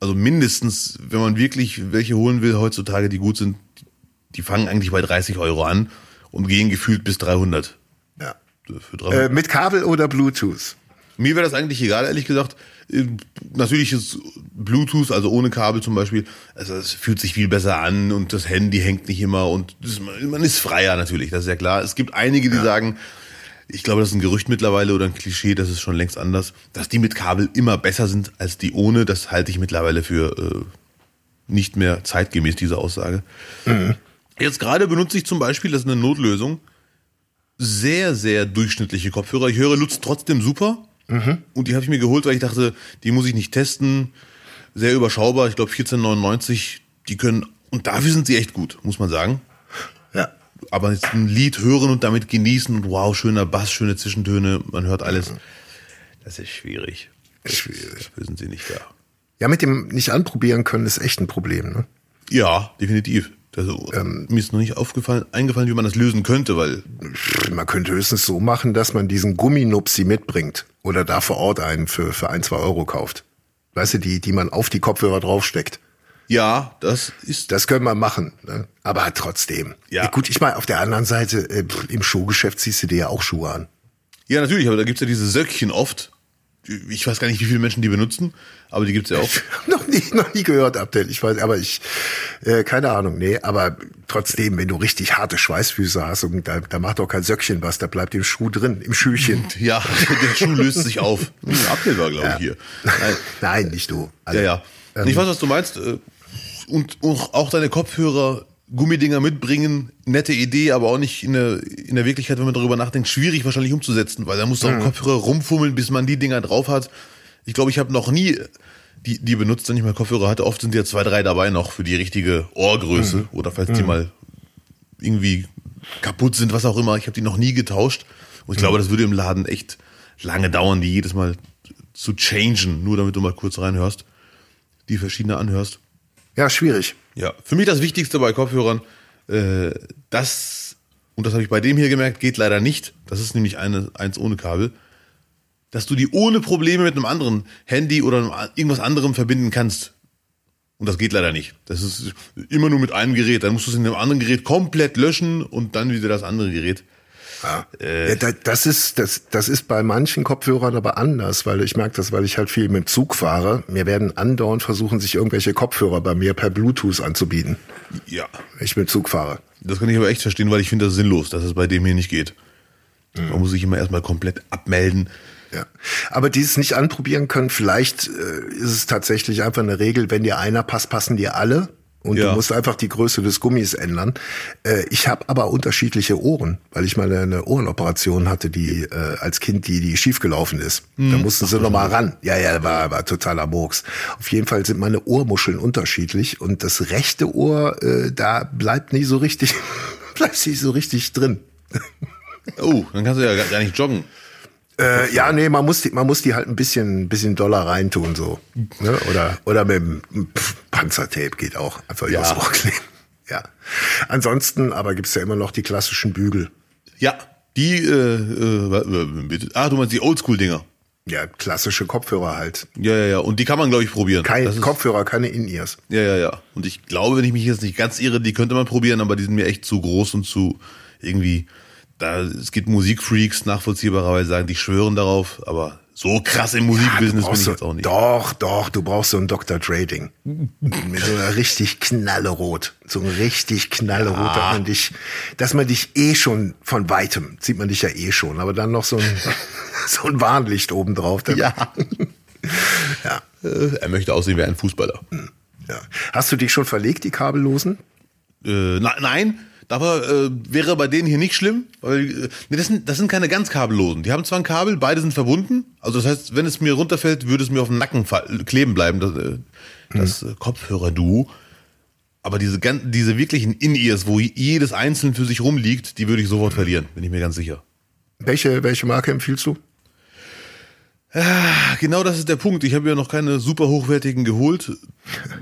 Speaker 1: also mindestens, wenn man wirklich welche holen will heutzutage, die gut sind, die fangen eigentlich bei 30 Euro an und gehen gefühlt bis 300.
Speaker 2: Ja.
Speaker 1: Für 300.
Speaker 2: Äh, mit Kabel oder Bluetooth?
Speaker 1: Mir wäre das eigentlich egal, ehrlich gesagt. Äh, Natürlich ist Bluetooth, also ohne Kabel zum Beispiel, also es fühlt sich viel besser an und das Handy hängt nicht immer und das, man ist freier natürlich, das ist ja klar. Es gibt einige, die sagen, ich glaube, das ist ein Gerücht mittlerweile oder ein Klischee, das ist schon längst anders, dass die mit Kabel immer besser sind als die ohne. Das halte ich mittlerweile für äh, nicht mehr zeitgemäß, diese Aussage. Jetzt gerade benutze ich zum Beispiel, das ist eine Notlösung, sehr, sehr durchschnittliche Kopfhörer. Ich höre Lutz trotzdem super. Und die habe ich mir geholt, weil ich dachte, die muss ich nicht testen. Sehr überschaubar, ich glaube 14,99. Die können, und dafür sind sie echt gut, muss man sagen.
Speaker 2: Ja.
Speaker 1: Aber jetzt ein Lied hören und damit genießen und wow, schöner Bass, schöne Zwischentöne, man hört alles. Das ist schwierig.
Speaker 2: Schwierig.
Speaker 1: Dafür sind sie nicht da.
Speaker 2: Ja, mit dem nicht anprobieren können ist echt ein Problem. Ne?
Speaker 1: Ja, definitiv. Also, mir ist noch nicht aufgefallen, eingefallen, wie man das lösen könnte, weil
Speaker 2: Man könnte höchstens so machen, dass man diesen Gumminupsi mitbringt oder da vor Ort einen für, für ein, zwei Euro kauft. Weißt du, die, die man auf die Kopfhörer draufsteckt.
Speaker 1: Ja, das ist
Speaker 2: Das können wir machen. Ne? Aber trotzdem.
Speaker 1: Ja.
Speaker 2: Gut, ich meine, auf der anderen Seite, äh, im Schuhgeschäft ziehst du dir ja auch Schuhe an.
Speaker 1: Ja, natürlich, aber da gibt's ja diese Söckchen oft. Ich weiß gar nicht, wie viele Menschen die benutzen, aber die gibt's ja auch. <laughs>
Speaker 2: noch nie, noch nie gehört, Abdel. Ich weiß, aber ich, äh, keine Ahnung, nee, aber trotzdem, wenn du richtig harte Schweißfüße hast und da, da macht doch kein Söckchen was, da bleibt im Schuh drin, im Schüchchen. <laughs>
Speaker 1: Ja, der Schuh löst sich auf. <laughs> Apfel war, glaube ich, hier. Nein.
Speaker 2: Nein, nicht du. Also,
Speaker 1: Ja, ja. ich weiß, was du meinst. Und auch deine Kopfhörer, Gummidinger mitbringen, nette Idee, aber auch nicht in der, in der Wirklichkeit, wenn man darüber nachdenkt, schwierig wahrscheinlich umzusetzen, weil da muss auch ein Kopfhörer rumfummeln, bis man die Dinger drauf hat. Ich glaube, ich habe noch nie die, die benutzt, wenn ich mal Kopfhörer hatte. Oft sind ja zwei, drei dabei noch für die richtige Ohrgröße oder falls die mal irgendwie kaputt sind, was auch immer. Ich habe die noch nie getauscht. Und ich glaube, das würde im Laden echt lange dauern, die jedes Mal zu changen, nur damit du mal kurz reinhörst, die verschiedene anhörst.
Speaker 2: Ja, schwierig.
Speaker 1: Ja, für mich das Wichtigste bei Kopfhörern, äh, das, und das habe ich bei dem hier gemerkt, geht leider nicht. Das ist nämlich eine, eins ohne Kabel, dass du die ohne Probleme mit einem anderen Handy oder irgendwas anderem verbinden kannst. Und das geht leider nicht. Das ist immer nur mit einem Gerät. Dann musst du es in einem anderen Gerät komplett löschen und dann wieder das andere Gerät.
Speaker 2: Ja, da, das ist das, das ist bei manchen Kopfhörern aber anders, weil ich merke das, weil ich halt viel mit dem Zug fahre. Mir werden andauernd versuchen, sich irgendwelche Kopfhörer bei mir per Bluetooth anzubieten,
Speaker 1: Ja,
Speaker 2: wenn ich mit dem Zug fahre.
Speaker 1: das kann ich aber echt verstehen, weil ich finde das sinnlos, dass es bei dem hier nicht geht. Man muss sich immer erstmal komplett abmelden.
Speaker 2: Ja. Aber dieses nicht anprobieren können, vielleicht äh, ist es tatsächlich einfach eine Regel, wenn dir einer passt, passen dir alle. Und
Speaker 1: Ja.
Speaker 2: du musst einfach die Größe des Gummis ändern. Äh, ich habe aber unterschiedliche Ohren, weil ich mal eine Ohrenoperation hatte, die äh, als Kind, die, die schiefgelaufen ist. Da mussten sie noch mal ran. Ja, ja, war, war totaler Murks. Auf jeden Fall sind meine Ohrmuscheln unterschiedlich und das rechte Ohr, äh, da bleibt nicht so richtig, <laughs> bleibt nicht so richtig drin.
Speaker 1: Oh, dann kannst du ja gar nicht joggen.
Speaker 2: Äh, ja, nee, man muss die, man muss die halt ein bisschen, bisschen doller reintun, so. Ne? Oder, oder mit dem Panzertape geht auch. Einfach
Speaker 1: Ja.
Speaker 2: übers Ohr kleben. Ja. Ansonsten, aber gibt's ja immer noch die klassischen Bügel.
Speaker 1: Ja, die, äh, äh, äh. Ah, du meinst die Oldschool-Dinger.
Speaker 2: Ja, klassische Kopfhörer halt.
Speaker 1: Ja, ja, ja. Und die kann man, glaube ich, probieren.
Speaker 2: Kein
Speaker 1: ist-
Speaker 2: Kopfhörer, keine In-Ears.
Speaker 1: Ja, ja, ja. Und ich glaube, wenn ich mich jetzt nicht ganz irre, die könnte man probieren, aber die sind mir echt zu groß und zu irgendwie. Da es gibt Musikfreaks nachvollziehbarerweise sagen, die schwören darauf, aber so krass im Musikbusiness bin
Speaker 2: brauchst
Speaker 1: ich jetzt auch nicht.
Speaker 2: Doch, doch, du brauchst so ein Dr. Dre-Ding. Mit so einer richtig knallerot. So ein richtig knallerot, dass man dich, dass man dich eh schon von weitem, sieht man dich ja eh schon, aber dann noch so ein, <laughs> so ein Warnlicht obendrauf.
Speaker 1: Ja. <laughs>
Speaker 2: ja.
Speaker 1: Er möchte aussehen wie ein Fußballer.
Speaker 2: ja. Hast du dich schon verlegt, die kabellosen?
Speaker 1: Äh, na, nein, aber äh, wäre bei denen hier nicht schlimm, weil äh, nee, das sind das sind keine ganz kabellosen. Die haben zwar ein Kabel, beide sind verbunden. Also das heißt, wenn es mir runterfällt, würde es mir auf dem Nacken fa- kleben bleiben. Das, äh, das äh, Kopfhörer-Duo. Aber diese gan- diese wirklichen In-Ears, wo jedes einzeln für sich rumliegt, die würde ich sofort verlieren, bin ich mir ganz sicher.
Speaker 2: Welche, welche Marke empfiehlst du?
Speaker 1: Ah, Genau das ist der Punkt. Ich habe ja noch keine super hochwertigen geholt,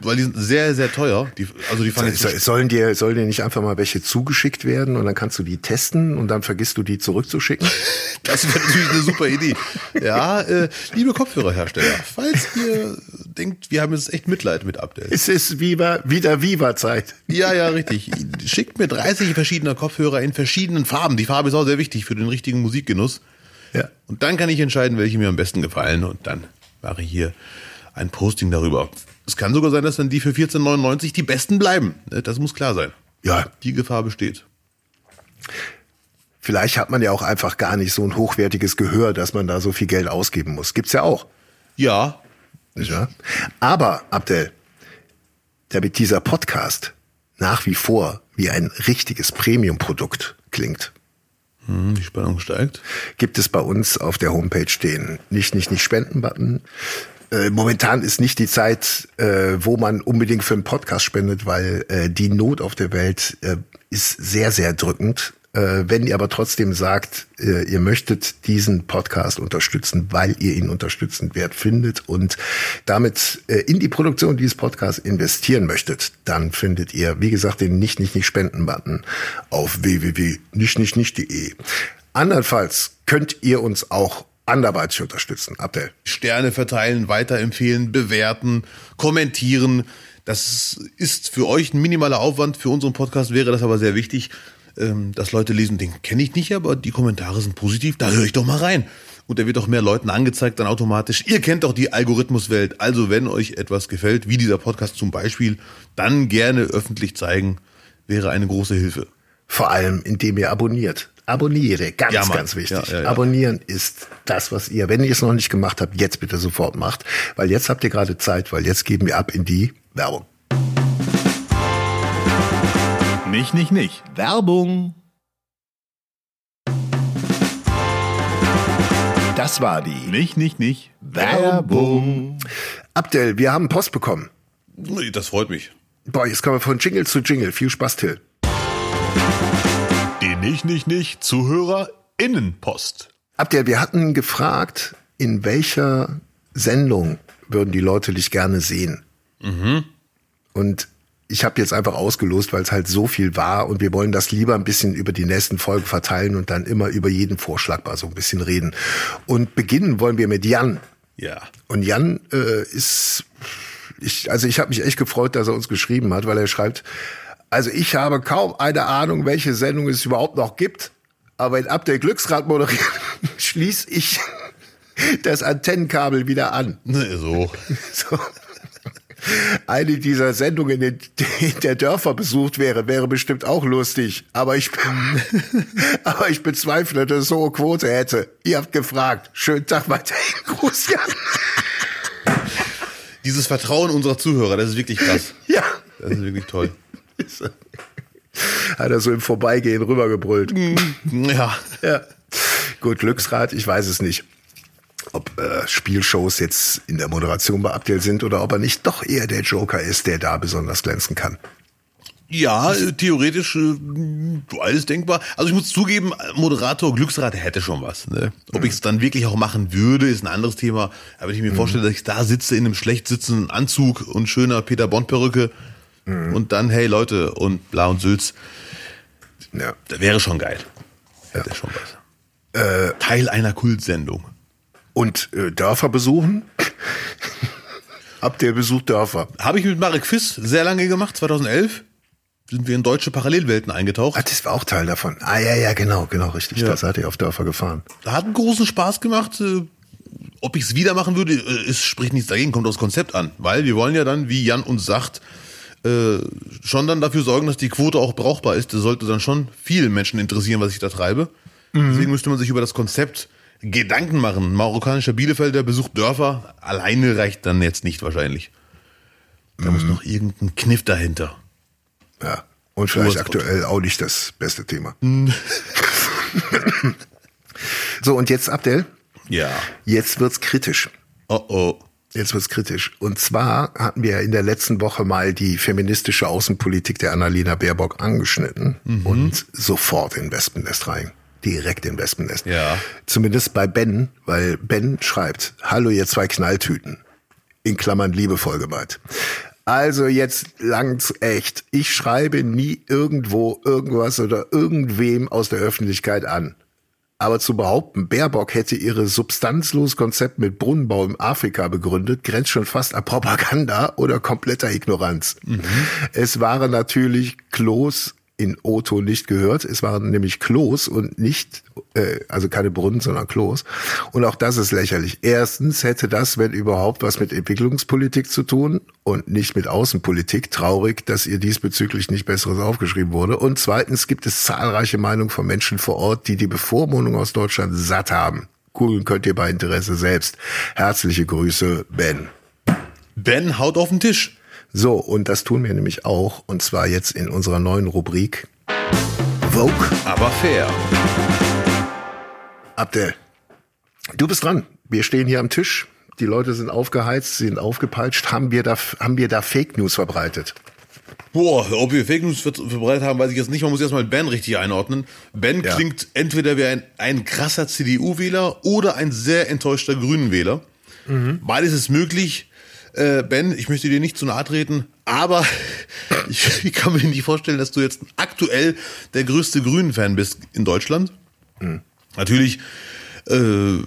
Speaker 1: weil die sind sehr, sehr teuer. Die, also die fangen jetzt
Speaker 2: So- Sollen dir, sollen dir nicht einfach mal welche zugeschickt werden und dann kannst du die testen und dann vergisst du die zurückzuschicken? <laughs>
Speaker 1: Das wäre natürlich eine super Idee. Ja, äh, liebe Kopfhörerhersteller, falls ihr denkt, wir haben jetzt echt Mitleid mit Abdel.
Speaker 2: es ist Viva, wieder Viva-Zeit.
Speaker 1: Ja, ja, richtig. Schickt mir 30 verschiedene Kopfhörer in verschiedenen Farben. Die Farbe ist auch sehr wichtig für den richtigen Musikgenuss.
Speaker 2: Ja.
Speaker 1: Und dann kann ich entscheiden, welche mir am besten gefallen. Und dann mache ich hier ein Posting darüber. Es kann sogar sein, dass dann die für 14,99 die besten bleiben. Ne, Das muss klar sein.
Speaker 2: Ja,
Speaker 1: Die Gefahr besteht.
Speaker 2: Vielleicht hat man ja auch einfach gar nicht so ein hochwertiges Gehör, dass man da so viel Geld ausgeben muss. Gibt's ja auch.
Speaker 1: Ja,
Speaker 2: wahr? Aber, Abdel, damit dieser Podcast nach wie vor wie ein richtiges Premium-Produkt klingt,
Speaker 1: die Spannung steigt.
Speaker 2: gibt es bei uns auf der Homepage den nicht, nicht, nicht Spenden-Button. Äh, momentan ist nicht die Zeit, äh, wo man unbedingt für einen Podcast spendet, weil äh, die Not auf der Welt ist sehr, sehr drückend. Äh, wenn ihr aber trotzdem sagt, äh, ihr möchtet diesen Podcast unterstützen, weil ihr ihn unterstützend wert findet und damit äh, in die Produktion dieses Podcasts investieren möchtet, dann findet ihr, wie gesagt, den nicht, nicht, nicht Spenden-Button auf www.nichtnichtnicht.de. Andernfalls könnt ihr uns auch anderweitig unterstützen. Abdel.
Speaker 1: Sterne verteilen, weiterempfehlen, bewerten, kommentieren. Das ist für euch ein minimaler Aufwand. Für unseren Podcast wäre das aber sehr wichtig, ähm, dass Leute lesen, den kenne ich nicht, aber die Kommentare sind positiv. Da höre ich doch mal rein. Und der wird auch mehr Leuten angezeigt, dann automatisch. Ihr kennt doch die Algorithmuswelt. Also wenn euch etwas gefällt, wie dieser Podcast zum Beispiel, dann gerne öffentlich zeigen, wäre eine große Hilfe.
Speaker 2: Vor allem, indem ihr abonniert. Abonniere, ganz,
Speaker 1: Ja,
Speaker 2: ganz wichtig.
Speaker 1: Ja, ja.
Speaker 2: Abonnieren ist das, was ihr, wenn ihr es noch nicht gemacht habt, jetzt bitte sofort macht. Weil jetzt habt ihr gerade Zeit, weil jetzt geben wir ab in die Werbung.
Speaker 3: Nicht, nicht, nicht. Werbung.
Speaker 2: Das war die
Speaker 3: Nicht, nicht, nicht.
Speaker 2: Werbung. Abdel, wir haben Post bekommen.
Speaker 1: Das freut mich.
Speaker 2: Boah, jetzt kommen wir von Jingle zu Jingle. Viel Spaß, Till.
Speaker 3: Die nicht, nicht, nicht ZuhörerInnenpost.
Speaker 2: Abdel, wir hatten gefragt, in welcher Sendung würden die Leute dich gerne sehen? Und ich habe jetzt einfach ausgelost, weil es halt so viel war und wir wollen das lieber ein bisschen über die nächsten Folgen verteilen und dann immer über jeden Vorschlag mal so ein bisschen reden. Und beginnen wollen wir mit Jan.
Speaker 1: Ja.
Speaker 2: Und Jan äh, ist, ich, also ich habe mich echt gefreut, dass er uns geschrieben hat, weil er schreibt, also ich habe kaum eine Ahnung, welche Sendung es überhaupt noch gibt, aber in Update Glücksrad moderiert, <laughs> schließe ich <laughs> das Antennenkabel wieder an.
Speaker 1: Ne, So. <laughs>
Speaker 2: So. Eine dieser Sendungen, in denen der Dörfer besucht wäre, wäre bestimmt auch lustig. Aber ich, <laughs> aber ich bezweifle, dass es so eine Quote hätte. Ihr habt gefragt. Schönen Tag weiterhin. Gruß, Jan.
Speaker 1: Dieses Vertrauen unserer Zuhörer, das ist wirklich krass.
Speaker 2: Ja.
Speaker 1: Das ist wirklich toll.
Speaker 2: Hat er so im Vorbeigehen rübergebrüllt.
Speaker 1: Ja.
Speaker 2: Ja. Gut, Glücksrad, ich weiß es nicht. Äh, Spielshows jetzt in der Moderation bei Abdel sind oder ob er nicht doch eher der Joker ist, der da besonders glänzen kann.
Speaker 1: Ja, äh, theoretisch äh, alles denkbar. Also ich muss zugeben, Moderator Glücksrad hätte schon was. Ne? Ob ich es dann wirklich auch machen würde, ist ein anderes Thema. Aber wenn ich mir vorstelle, dass ich da sitze in einem schlecht sitzenden Anzug und schöner Peter Bond Perücke und dann hey Leute und bla und Sülz,
Speaker 2: Ja.
Speaker 1: wäre schon geil. Hätte schon was. Teil einer Kultsendung.
Speaker 2: Und äh, Dörfer besuchen? Habt ihr besucht Dörfer?
Speaker 1: Habe ich mit Marek Fiss sehr lange gemacht, 2011. Sind wir in deutsche Parallelwelten eingetaucht.
Speaker 2: Ah, das war auch Teil davon. Ah ja, ja, genau, genau, richtig.
Speaker 1: Ja.
Speaker 2: Da seid ihr auf Dörfer gefahren.
Speaker 1: Hat einen großen Spaß gemacht. Äh, Ob ich es wieder machen würde, äh, es spricht nichts dagegen, kommt aufs Konzept an. Weil wir wollen ja dann, wie Jan uns sagt, äh, schon dann dafür sorgen, dass die Quote auch brauchbar ist. Das sollte dann schon viele Menschen interessieren, was ich da treibe. Deswegen müsste man sich über das Konzept Gedanken machen. Marokkanischer Bielefelder besucht Dörfer. Alleine reicht dann jetzt nicht wahrscheinlich. Da muss noch irgendein Kniff dahinter.
Speaker 2: Ja. Und vielleicht
Speaker 1: Urs-
Speaker 2: aktuell auch nicht das beste Thema. <laughs> so, und jetzt, Abdel,
Speaker 1: Ja.
Speaker 2: jetzt wird's kritisch.
Speaker 1: Oh oh.
Speaker 2: Jetzt wird's kritisch. Und zwar hatten wir in der letzten Woche mal die feministische Außenpolitik der Annalena Baerbock angeschnitten und sofort in Wespennest rein. Direkt in Wespennest.
Speaker 1: Ja.
Speaker 2: Zumindest bei Ben, weil Ben schreibt, hallo ihr zwei Knalltüten. In Klammern liebevoll gemeint. Also jetzt langt's echt. Ich schreibe nie irgendwo irgendwas oder irgendwem aus der Öffentlichkeit an. Aber zu behaupten, Baerbock hätte ihre substanzloses Konzept mit Brunnenbau im Afrika begründet, grenzt schon fast an Propaganda oder kompletter Ignoranz. Es waren natürlich Klos in Otto nicht gehört. Es waren nämlich Klos und nicht, äh, also keine Brunnen, sondern Klos. Und auch das ist lächerlich. Erstens hätte das, wenn überhaupt, was mit Entwicklungspolitik zu tun und nicht mit Außenpolitik. Traurig, dass ihr diesbezüglich nicht Besseres aufgeschrieben wurde. Und zweitens gibt es zahlreiche Meinungen von Menschen vor Ort, die die Bevormundung aus Deutschland satt haben. Googeln könnt ihr bei Interesse selbst. Herzliche Grüße, Ben.
Speaker 1: Ben haut auf den Tisch.
Speaker 2: So, und das tun wir nämlich auch, und zwar jetzt in unserer neuen Rubrik Vogue.
Speaker 1: Aber fair.
Speaker 2: Abdel, du bist dran. Wir stehen hier am Tisch. Die Leute sind aufgeheizt, sie sind aufgepeitscht. Haben wir da, haben wir da Fake News verbreitet?
Speaker 1: Boah, ob wir Fake News ver- verbreitet haben, weiß ich jetzt nicht. Man muss erstmal Ben richtig einordnen. Ben
Speaker 2: Ja.
Speaker 1: klingt entweder wie ein, ein krasser CDU-Wähler oder ein sehr enttäuschter Grünen-Wähler. Beides ist möglich. Äh, ben, ich möchte dir nicht zu nahe treten, aber <laughs> ich, ich kann mir nicht vorstellen, dass du jetzt aktuell der größte Grünen-Fan bist in Deutschland. Natürlich, äh,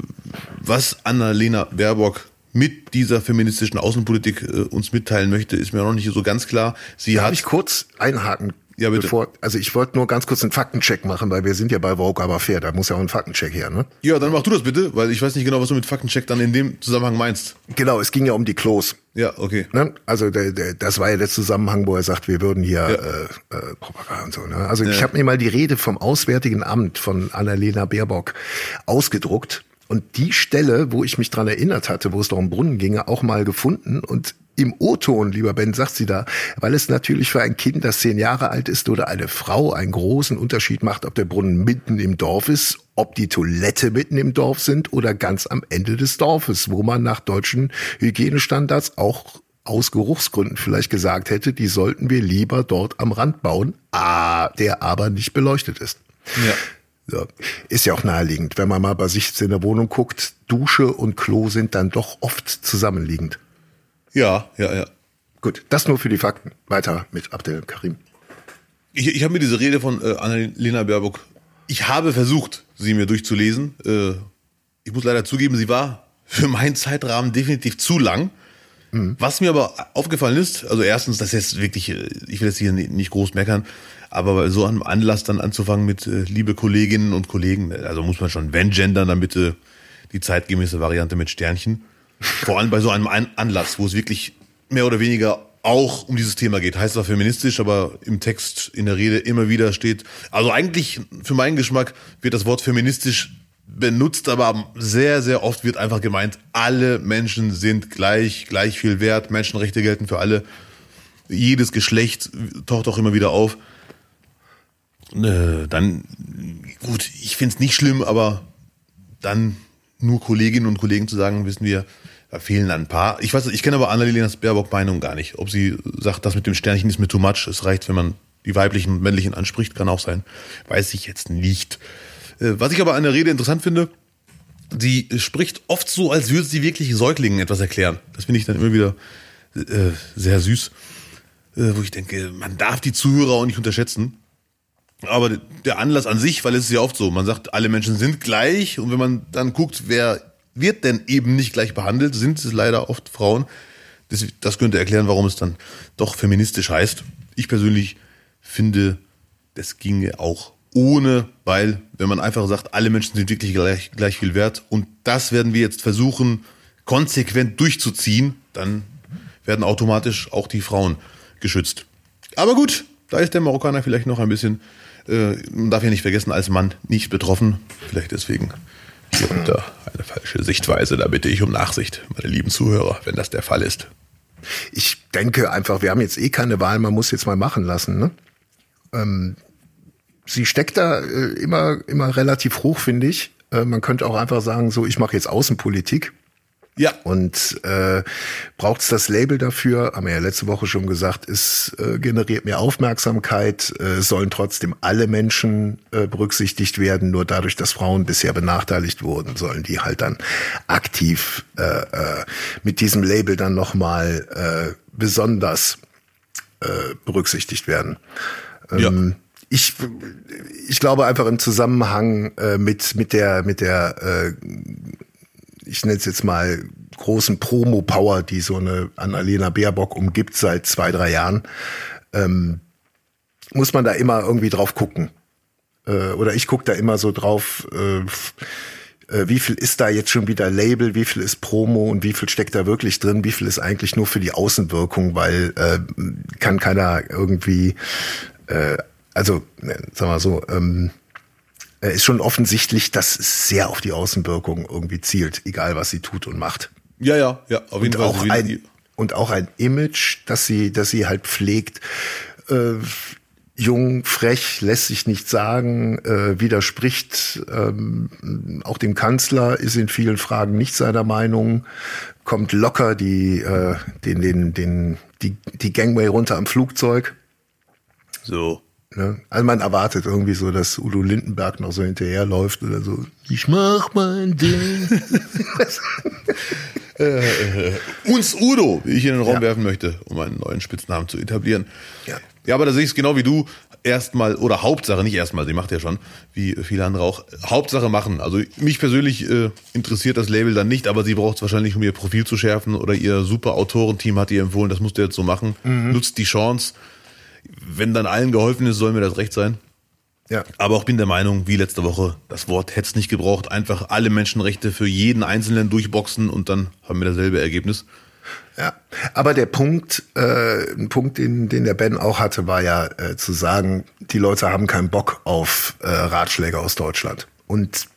Speaker 1: was Annalena Baerbock mit dieser feministischen Außenpolitik äh, uns mitteilen möchte, ist mir noch nicht so ganz klar. Sie
Speaker 2: Darf
Speaker 1: hat
Speaker 2: ich kurz einhaken?
Speaker 1: Ja, bitte.
Speaker 2: Bevor, also ich wollte nur ganz kurz einen Faktencheck machen, weil wir sind ja bei Vogue aber fair. Da muss ja auch ein Faktencheck her, ne?
Speaker 1: Ja, dann mach du das bitte, weil ich weiß nicht genau, was du mit Faktencheck dann in dem Zusammenhang meinst.
Speaker 2: Genau, es ging ja um die Klos.
Speaker 1: Ja, okay.
Speaker 2: Ne? Also der, der, das war ja der Zusammenhang, wo er sagt, wir würden hier
Speaker 1: Ja.
Speaker 2: äh, äh, Propaganda und so. Ne? Also ich habe mir mal die Rede vom Auswärtigen Amt von Annalena Baerbock ausgedruckt und die Stelle, wo ich mich dran erinnert hatte, wo es doch um Brunnen ginge, auch mal gefunden und im O-Ton, lieber Ben, sagt sie da, weil es natürlich für ein Kind, das zehn Jahre alt ist oder eine Frau einen großen Unterschied macht, ob der Brunnen mitten im Dorf ist, ob die Toilette mitten im Dorf sind oder ganz am Ende des Dorfes, wo man nach deutschen Hygienestandards auch aus Geruchsgründen vielleicht gesagt hätte, die sollten wir lieber dort am Rand bauen, ah, der aber nicht beleuchtet ist.
Speaker 1: Ja.
Speaker 2: So. Ist ja auch naheliegend, wenn man mal bei sich in der Wohnung guckt, Dusche und Klo sind dann doch oft zusammenliegend.
Speaker 1: Ja, ja, ja.
Speaker 2: Gut, das nur für die Fakten. Weiter mit Abdel Karim.
Speaker 1: Ich, ich habe mir diese Rede von äh, Annalena Baerbock, ich habe versucht, sie mir durchzulesen. Äh, ich muss leider zugeben, sie war für meinen Zeitrahmen definitiv zu lang. Was mir aber aufgefallen ist, also erstens, das ist jetzt wirklich, äh, ich will jetzt hier ni- nicht groß meckern, aber bei so einem Anlass dann anzufangen mit äh, liebe Kolleginnen und Kollegen, also muss man schon, wenn gendern, dann bitte die zeitgemäße Variante mit Sternchen. Vor allem bei so einem An Anlass, wo es wirklich mehr oder weniger auch um dieses Thema geht. Heißt zwar feministisch, aber im Text, in der Rede immer wieder steht. Also eigentlich, für meinen Geschmack, wird das Wort feministisch benutzt, aber sehr, sehr oft wird einfach gemeint, alle Menschen sind gleich, gleich viel wert, Menschenrechte gelten für alle. Jedes Geschlecht taucht auch immer wieder auf. Äh, dann, gut, ich find's nicht schlimm, aber dann nur Kolleginnen und Kollegen zu sagen, wissen wir, da fehlen ein paar. Ich weiß, ich kenne aber Annalena Baerbock Meinung gar nicht. Ob sie sagt, das mit dem Sternchen ist mir too much, es reicht, wenn man die weiblichen und männlichen anspricht, kann auch sein. Weiß ich jetzt nicht. Äh, Was ich aber an der Rede interessant finde, sie spricht oft so, als würde sie wirklich Säuglingen etwas erklären. Das finde ich dann immer wieder äh, sehr süß. Äh, wo ich denke, man darf die Zuhörer auch nicht unterschätzen. Aber der Anlass an sich, weil es ist ja oft so, man sagt, alle Menschen sind gleich und wenn man dann guckt, wer wird denn eben nicht gleich behandelt? Sind es leider oft Frauen? Das, das könnte erklären, warum es dann doch feministisch heißt. Ich persönlich finde, das ginge auch ohne, weil wenn man einfach sagt, alle Menschen sind wirklich gleich, gleich viel wert und das werden wir jetzt versuchen, konsequent durchzuziehen, dann werden automatisch auch die Frauen geschützt. Aber gut, da ist der Marokkaner vielleicht noch ein bisschen, äh, man darf ja nicht vergessen, als Mann nicht betroffen. Vielleicht deswegen hier da eine falsche Sichtweise. Da bitte ich um Nachsicht, meine lieben Zuhörer, wenn das der Fall ist.
Speaker 2: Ich denke einfach, wir haben jetzt eh keine Wahl, man muss jetzt mal machen lassen. Ne? Ähm, sie steckt da äh, immer, immer relativ hoch, finde ich. Äh, man könnte auch einfach sagen, so, ich mache jetzt Außenpolitik.
Speaker 1: Ja.
Speaker 2: Und äh, braucht es das Label dafür, haben wir ja letzte Woche schon gesagt, es äh, generiert mehr Aufmerksamkeit, äh, sollen trotzdem alle Menschen äh, berücksichtigt werden, nur dadurch, dass Frauen bisher benachteiligt wurden, sollen die halt dann aktiv äh, äh, mit diesem Label dann nochmal äh, besonders äh, berücksichtigt werden. Ähm,
Speaker 1: Ja.
Speaker 2: Ich, ich glaube einfach im Zusammenhang äh, mit, mit der, mit der äh, ich nenne es jetzt mal großen Promo-Power, die so eine Annalena Baerbock umgibt seit zwei, drei Jahren, ähm, muss man da immer irgendwie drauf gucken. Äh, oder ich gucke da immer so drauf, äh, äh, wie viel ist da jetzt schon wieder Label, wie viel ist Promo und wie viel steckt da wirklich drin, wie viel ist eigentlich nur für die Außenwirkung, weil äh, kann keiner irgendwie, äh, also ne, sagen wir so, ähm, äh, ist schon offensichtlich, dass es sehr auf die Außenwirkung irgendwie zielt, egal was sie tut und macht.
Speaker 1: Ja, ja, ja, auf jeden
Speaker 2: Und
Speaker 1: Fall.
Speaker 2: auch,
Speaker 1: So wie-
Speaker 2: ein, und auch ein Image, dass sie, dass sie halt pflegt. Äh, jung, frech, lässt sich nicht sagen, äh, widerspricht ähm, auch dem Kanzler, ist in vielen Fragen nicht seiner Meinung, kommt locker die, äh, den, den, den, die, die Gangway runter am Flugzeug.
Speaker 1: so.
Speaker 2: Ne? Also man erwartet irgendwie so, dass Udo Lindenberg noch so hinterherläuft oder so. Ich mach mein Ding. <laughs>
Speaker 1: Uns Udo, wie ich in den Raum
Speaker 2: Ja.
Speaker 1: werfen möchte, um einen neuen Spitznamen zu etablieren.
Speaker 2: Ja.
Speaker 1: Ja, aber da sehe ich es genau wie du. Erstmal, oder Hauptsache, nicht erstmal, sie macht ja schon, wie viele andere auch, Hauptsache machen. Also mich persönlich äh, interessiert das Label dann nicht, aber sie braucht es wahrscheinlich, um ihr Profil zu schärfen oder ihr super Autorenteam hat ihr empfohlen, das musst du jetzt so machen. Nutzt die Chance. Wenn dann allen geholfen ist, soll mir das recht sein.
Speaker 2: ja.
Speaker 1: Aber auch bin der Meinung, wie letzte Woche, das Wort hätte es nicht gebraucht. Einfach alle Menschenrechte für jeden Einzelnen durchboxen und dann haben wir dasselbe Ergebnis.
Speaker 2: Ja, aber der Punkt, äh, ein Punkt, den, den der Ben auch hatte, war ja äh, zu sagen, die Leute haben keinen Bock auf äh, Ratschläge aus Deutschland. Und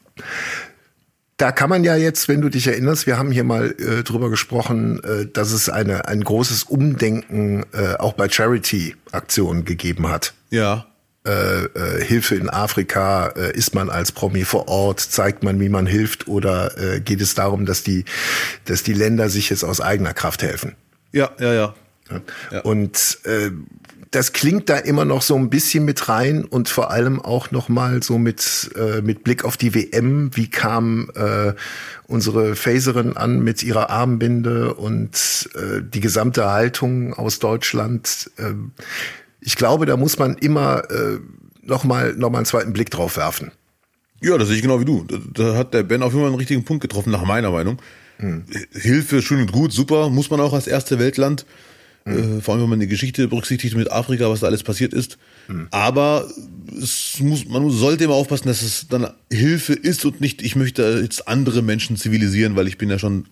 Speaker 2: da kann man ja jetzt, wenn du dich erinnerst, wir haben hier mal äh, drüber gesprochen, äh, dass es eine, ein großes Umdenken äh, auch bei Charity-Aktionen gegeben hat
Speaker 1: Ja.
Speaker 2: äh, äh, Hilfe in Afrika, äh, ist man als Promi vor Ort, zeigt man, wie man hilft oder äh, geht es darum, dass die, dass die Länder sich jetzt aus eigener Kraft helfen?
Speaker 1: Ja, ja, ja. Ja.
Speaker 2: Und äh, das klingt da immer noch so ein bisschen mit rein und vor allem auch noch mal so mit äh, mit Blick auf die WM. Wie kam äh, unsere Phaserin an mit ihrer Armbinde und äh, die gesamte Haltung aus Deutschland? Äh, ich glaube, da muss man immer äh, noch mal noch mal einen zweiten Blick drauf werfen.
Speaker 1: Ja, das sehe ich genau wie du. Da, da hat der Ben auf jeden Fall einen richtigen Punkt getroffen, nach meiner Meinung. Hilfe, schön und gut, super, muss man auch als erste Weltland. Äh, vor allem, wenn man die Geschichte berücksichtigt mit Afrika, was da alles passiert ist. Aber es muss, man sollte immer aufpassen, dass es dann Hilfe ist und nicht, ich möchte jetzt andere Menschen zivilisieren, weil ich bin ja schon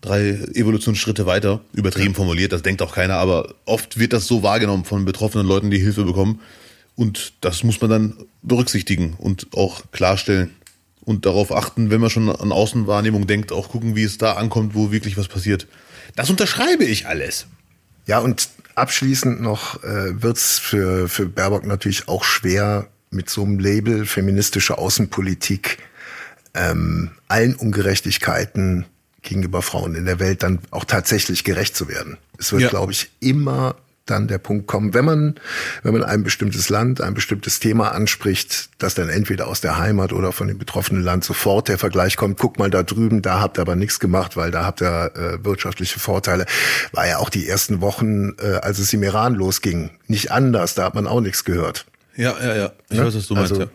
Speaker 1: drei Evolutionsschritte weiter. Übertrieben formuliert, das denkt auch keiner, aber oft wird das so wahrgenommen von betroffenen Leuten, die Hilfe bekommen. Und das muss man dann berücksichtigen und auch klarstellen. Und darauf achten, wenn man schon an Außenwahrnehmung denkt, auch gucken, wie es da ankommt, wo wirklich was passiert. Das unterschreibe ich alles.
Speaker 2: Ja, und abschließend noch äh, wird's für, für Baerbock natürlich auch schwer, mit so einem Label feministische Außenpolitik ähm, allen Ungerechtigkeiten gegenüber Frauen in der Welt dann auch tatsächlich gerecht zu werden. Es wird,
Speaker 1: Ja.
Speaker 2: glaube ich, immer dann der Punkt kommen, wenn man, wenn man ein bestimmtes Land, ein bestimmtes Thema anspricht, dass dann entweder aus der Heimat oder von dem betroffenen Land sofort der Vergleich kommt, guck mal da drüben, da habt ihr aber nichts gemacht, weil da habt ihr äh, wirtschaftliche Vorteile. War ja auch die ersten Wochen, äh, als es im Iran losging, nicht anders, da hat man auch nichts gehört.
Speaker 1: Ja, ja, ja. Ich weiß, was du meinst.
Speaker 2: Also
Speaker 1: ja.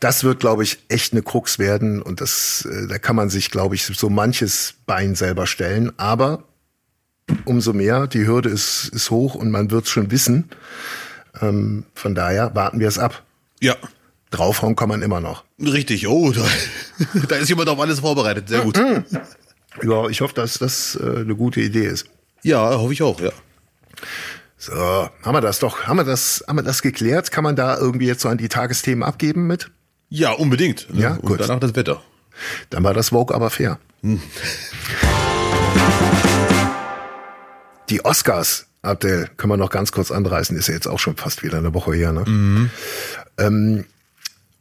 Speaker 2: das wird, glaube ich, echt eine Krux werden und das, äh, da kann man sich, glaube ich, so manches Bein selber stellen. Aber umso mehr, die Hürde ist, ist hoch und man wird es schon wissen. Ähm, von daher warten wir es ab.
Speaker 1: Ja,
Speaker 2: Draufhauen kann man immer noch.
Speaker 1: richtig. Oh, da, <laughs> da ist jemand auf alles vorbereitet. Sehr gut.
Speaker 2: Ja, ich hoffe, dass das äh, eine gute Idee ist.
Speaker 1: Ja, hoffe ich auch, ja.
Speaker 2: So, haben wir das doch, haben wir das, haben wir das geklärt? Kann man da irgendwie jetzt so an die Tagesthemen abgeben mit?
Speaker 1: Ja, unbedingt. ne?
Speaker 2: Ja,
Speaker 1: Und
Speaker 2: gut.
Speaker 1: danach das Wetter.
Speaker 2: Dann war das Vogue aber fair. Die Oscars, Abdel, können wir noch ganz kurz anreißen, ist ja jetzt auch schon fast wieder eine Woche her. Ne? Ähm,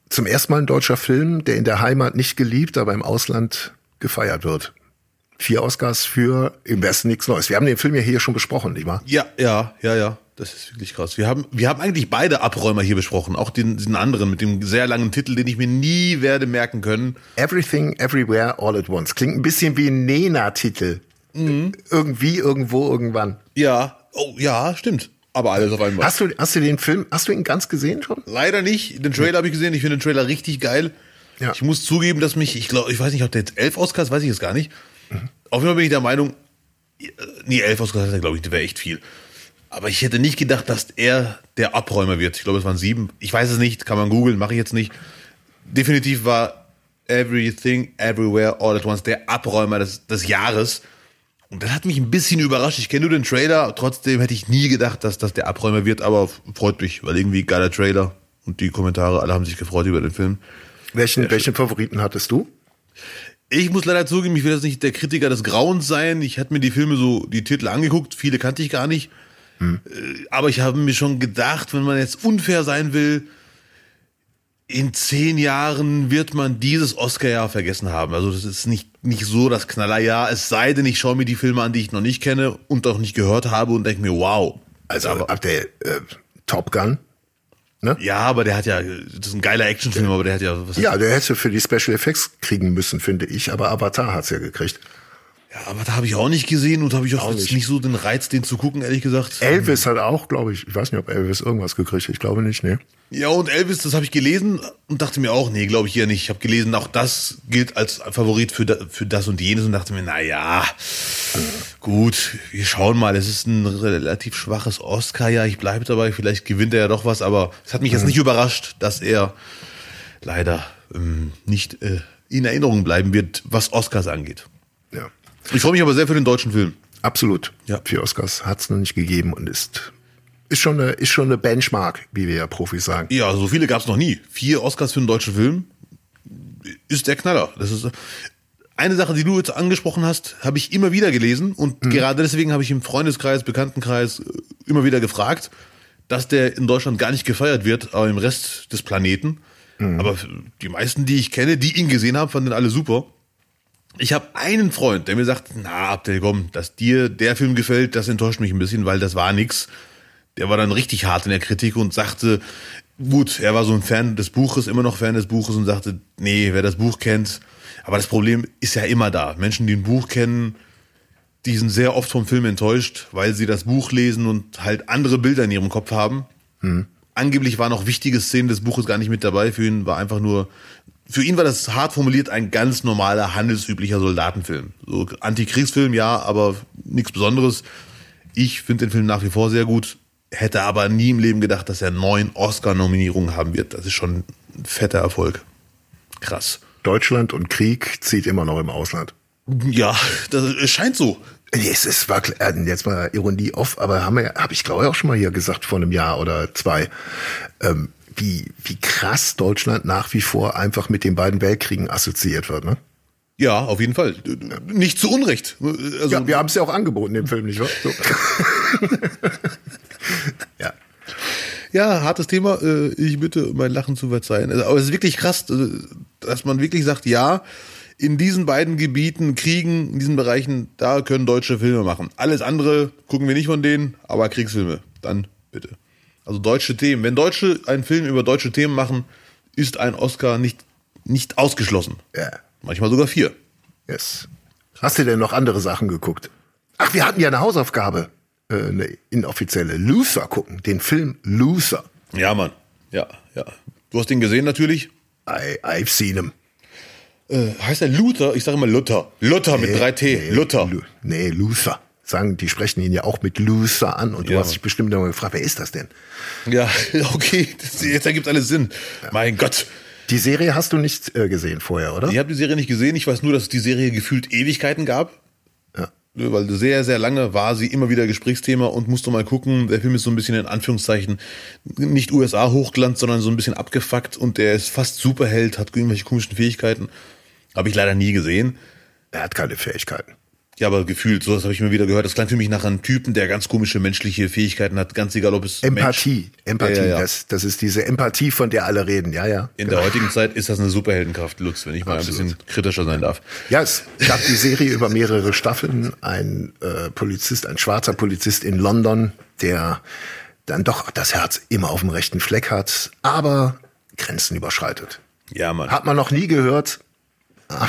Speaker 2: zum ersten Mal ein deutscher Film, der in der Heimat nicht geliebt, aber im Ausland gefeiert wird. Vier Oscars für im Westen nichts Neues. Wir haben den Film ja hier schon besprochen, nicht wahr?
Speaker 1: Ja, ja, ja, ja. Das ist wirklich krass. Wir haben, wir haben eigentlich beide Abräumer hier besprochen. Auch den, den anderen mit dem sehr langen Titel, den ich mir nie werde merken können.
Speaker 2: Everything, Everywhere, All at Once. Klingt ein bisschen wie ein Nena-Titel. Irgendwie, irgendwo, irgendwann.
Speaker 1: Ja, oh, ja, stimmt. Aber alles auf einmal.
Speaker 2: Hast du, hast du den Film, hast du ihn ganz gesehen schon?
Speaker 1: Leider nicht. Den Trailer habe ich gesehen. Ich finde den Trailer richtig geil.
Speaker 2: Ja.
Speaker 1: Ich muss zugeben, dass mich, ich glaube, ich weiß nicht, ob der jetzt elf Oscars, weiß ich jetzt gar nicht. Auf jeden Fall bin ich der Meinung, äh, nee, elf Oscars hat er, glaube ich, das wäre echt viel. Aber ich hätte nicht gedacht, dass er der Abräumer wird. Ich glaube, es waren sieben. Ich weiß es nicht, kann man googeln, mache ich jetzt nicht. Definitiv war Everything, Everywhere, All at Once der Abräumer des, des Jahres. Und das hat mich ein bisschen überrascht. Ich kenne nur den Trailer, trotzdem hätte ich nie gedacht, dass das der Abräumer wird, aber freut mich, weil irgendwie geiler Trailer und die Kommentare, alle haben sich gefreut über den Film.
Speaker 2: Welchen, welchen Favoriten hattest du?
Speaker 1: Ich muss leider zugeben, ich will jetzt nicht der Kritiker des Grauens sein. Ich hatte mir die Filme so, die Titel angeguckt, viele kannte ich gar nicht. Äh, Aber ich habe mir schon gedacht, wenn man jetzt unfair sein will, in zehn Jahren wird man dieses Oscar-Jahr vergessen haben. Also das ist nicht, nicht so das Knallerjahr. Es sei denn, ich schaue mir die Filme an, die ich noch nicht kenne und auch nicht gehört habe und denke mir, wow.
Speaker 2: Also, ab der äh, Top Gun.
Speaker 1: Ja, aber der hat ja, das ist ein geiler Actionfilm, aber der hat ja, was
Speaker 2: Ja, der hätte für die Special Effects kriegen müssen, finde ich. Aber Avatar hat's ja gekriegt.
Speaker 1: Ja aber da habe ich auch nicht gesehen und habe ich auch,
Speaker 2: Auch
Speaker 1: jetzt
Speaker 2: nicht.
Speaker 1: nicht so den Reiz, den zu gucken, ehrlich gesagt.
Speaker 2: Elvis hat auch, glaube ich, ich weiß nicht, ob Elvis irgendwas gekriegt hat. Ich glaube nicht, ne?
Speaker 1: Ja, und Elvis, das habe ich gelesen und dachte mir auch, nee, glaube ich eher nicht. Ich habe gelesen, auch das gilt als Favorit für, da, für das und jenes und dachte mir, na ja, gut, wir schauen mal. Es ist ein relativ schwaches Oscar-Jahr. Ich bleibe dabei, vielleicht gewinnt er ja doch was, aber es hat mich jetzt nicht überrascht, dass er leider ähm, nicht äh, in Erinnerung bleiben wird, was Oscars angeht.
Speaker 2: Ja.
Speaker 1: Ich freue mich aber sehr für den deutschen Film.
Speaker 2: Absolut.
Speaker 1: Ja.
Speaker 2: Vier Oscars hat's noch nicht gegeben und ist, ist schon eine, ist schon eine Benchmark, wie wir ja Profis sagen.
Speaker 1: Ja, so viele gab es noch nie. Vier Oscars für einen deutschen Film ist der Knaller. Das ist eine Sache, die du jetzt angesprochen hast, habe ich immer wieder gelesen und gerade deswegen habe ich im Freundeskreis, Bekanntenkreis äh, immer wieder gefragt, dass der in Deutschland gar nicht gefeiert wird, aber im Rest des Planeten. Aber die meisten, die ich kenne, die ihn gesehen haben, fanden ihn alle super. Ich habe einen Freund, der mir sagt, na, Abdel, komm, dass dir der Film gefällt, das enttäuscht mich ein bisschen, weil das war nix. Der war dann richtig hart in der Kritik und sagte, gut, er war so ein Fan des Buches, immer noch Fan des Buches und sagte, nee, wer das Buch kennt, aber das Problem ist ja immer da. Menschen, die ein Buch kennen, die sind sehr oft vom Film enttäuscht, weil sie das Buch lesen und halt andere Bilder in ihrem Kopf haben. Angeblich waren auch wichtige Szenen des Buches gar nicht mit dabei. Für ihn war einfach nur, für ihn war das hart formuliert ein ganz normaler, handelsüblicher Soldatenfilm. So Antikriegsfilm, ja, aber nichts Besonderes. Ich finde den Film nach wie vor sehr gut, hätte aber nie im Leben gedacht, dass er neun Oscar-Nominierungen haben wird. Das ist schon ein fetter Erfolg. Krass.
Speaker 2: Deutschland und Krieg zieht immer noch im Ausland.
Speaker 1: Ja, das es scheint so.
Speaker 2: Es ist war, äh, jetzt mal Ironie off, aber haben wir, habe ich glaube ich auch schon mal hier gesagt vor einem Jahr oder zwei, ähm, wie wie krass Deutschland nach wie vor einfach mit den beiden Weltkriegen assoziiert wird, ne?
Speaker 1: Ja, auf jeden Fall. Nicht zu Unrecht. Also,
Speaker 2: Ja, wir haben es ja auch angeboten im Film, nicht wahr? So. <laughs> ja.
Speaker 1: Ja, hartes Thema. Äh, Ich bitte mein Lachen zu verzeihen. Also, Aber es ist wirklich krass, äh, dass man wirklich sagt, ja, in diesen beiden Gebieten, Kriegen, in diesen Bereichen, da können deutsche Filme machen. Alles andere gucken wir nicht von denen, aber Kriegsfilme, dann bitte. Also deutsche Themen. Wenn Deutsche einen Film über deutsche Themen machen, ist ein Oscar nicht, nicht ausgeschlossen.
Speaker 2: Ja.
Speaker 1: Manchmal sogar vier.
Speaker 2: Yes. Hast du denn noch andere Sachen geguckt? Ach, wir hatten ja eine Hausaufgabe, äh, eine inoffizielle. Luther gucken, den Film Luther.
Speaker 1: Ja, Mann. Ja, ja. Du hast ihn gesehen natürlich.
Speaker 2: I, I've seen him.
Speaker 1: Äh, heißt er Luther? Ich sage immer Luther. Luther mit 3T.
Speaker 2: Nee,
Speaker 1: Luther.
Speaker 2: Lu- Nee, Luther. Sagen, die sprechen ihn ja auch mit Luther an und du
Speaker 1: Ja.
Speaker 2: hast dich bestimmt immer gefragt, wer ist das denn?
Speaker 1: Ja, <laughs> okay. Das, jetzt ergibt alles Sinn. Mein Gott.
Speaker 2: Die Serie hast du nicht äh, gesehen vorher, oder?
Speaker 1: Ich habe die Serie nicht gesehen. Ich weiß nur, dass es die Serie gefühlt Ewigkeiten gab.
Speaker 2: Ja.
Speaker 1: Weil sehr, sehr lange war sie immer wieder Gesprächsthema und musste mal gucken. Der Film ist so ein bisschen in Anführungszeichen nicht USA-Hochglanz, sondern so ein bisschen abgefuckt und der ist fast Superheld, hat irgendwelche komischen Fähigkeiten. Habe ich leider nie gesehen.
Speaker 2: Er hat keine Fähigkeiten.
Speaker 1: Ja, aber gefühlt, sowas habe ich mir wieder gehört. Das klang für mich nach einem Typen, der ganz komische menschliche Fähigkeiten hat, ganz egal, ob es
Speaker 2: Empathie. Empathie,
Speaker 1: Ja, ja, ja.
Speaker 2: Das, das ist diese Empathie, von der alle reden. Ja, ja.
Speaker 1: In der heutigen Zeit ist das eine Superheldenkraft, Lutz, wenn ich mal
Speaker 2: Absolut.
Speaker 1: ein bisschen kritischer sein darf.
Speaker 2: Ja, es gab die Serie über mehrere Staffeln. Ein äh, Polizist, ein schwarzer Polizist in London, der dann doch das Herz immer auf dem rechten Fleck hat, aber Grenzen überschreitet.
Speaker 1: Ja, Mann.
Speaker 2: Hat man noch nie gehört. <laughs>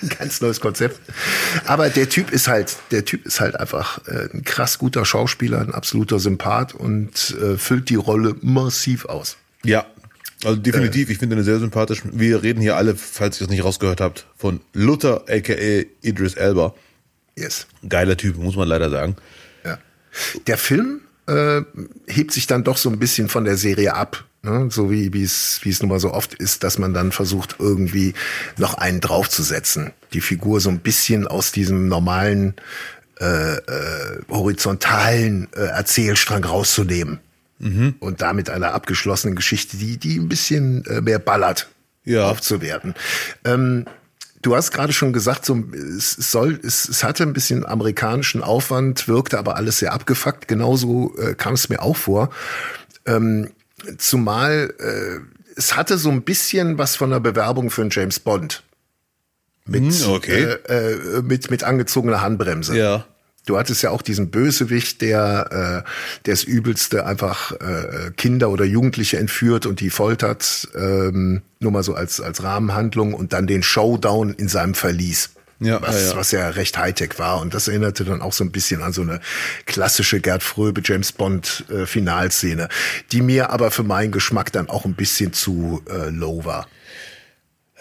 Speaker 2: <laughs> Ganz neues Konzept. Aber der Typ ist halt, der Typ ist halt einfach äh, ein krass guter Schauspieler, ein absoluter Sympath und äh, füllt die Rolle massiv aus.
Speaker 1: Ja, also definitiv. ich finde ihn sehr sympathisch. Wir reden hier alle, falls ihr es nicht rausgehört habt, von Luther, aka Idris Elba.
Speaker 2: Yes.
Speaker 1: Geiler Typ, muss man leider sagen.
Speaker 2: Ja. Der Film äh, hebt sich dann doch so ein bisschen von der Serie ab. Ne? So wie wie es wie es nun mal so oft ist, dass man dann versucht, irgendwie noch einen draufzusetzen. Die Figur so ein bisschen aus diesem normalen äh, äh, horizontalen äh, Erzählstrang rauszunehmen. Und damit einer abgeschlossenen Geschichte, die, die ein bisschen äh, mehr ballert,
Speaker 1: Ja.
Speaker 2: aufzuwerten. Ähm, Du hast gerade schon gesagt, so, es es soll, es, es hatte ein bisschen amerikanischen Aufwand, wirkte aber alles sehr abgefuckt. Genauso äh, kam es mir auch vor. Ähm, zumal äh, es hatte so ein bisschen was von der Bewerbung für einen James Bond. Mit,
Speaker 1: Hm, okay.
Speaker 2: äh, äh, mit, mit angezogener Handbremse.
Speaker 1: Ja.
Speaker 2: Du hattest ja auch diesen Bösewicht, der äh, der das Übelste einfach äh, Kinder oder Jugendliche entführt und die foltert, ähm, nur mal so als als Rahmenhandlung und dann den Showdown in seinem Verlies.
Speaker 1: Ja,
Speaker 2: was,
Speaker 1: ja,
Speaker 2: was ja recht Hightech war und das erinnerte dann auch so ein bisschen an so eine klassische Gerd Fröbe James Bond äh, Finalszene, die mir aber für meinen Geschmack dann auch ein bisschen zu äh, low war.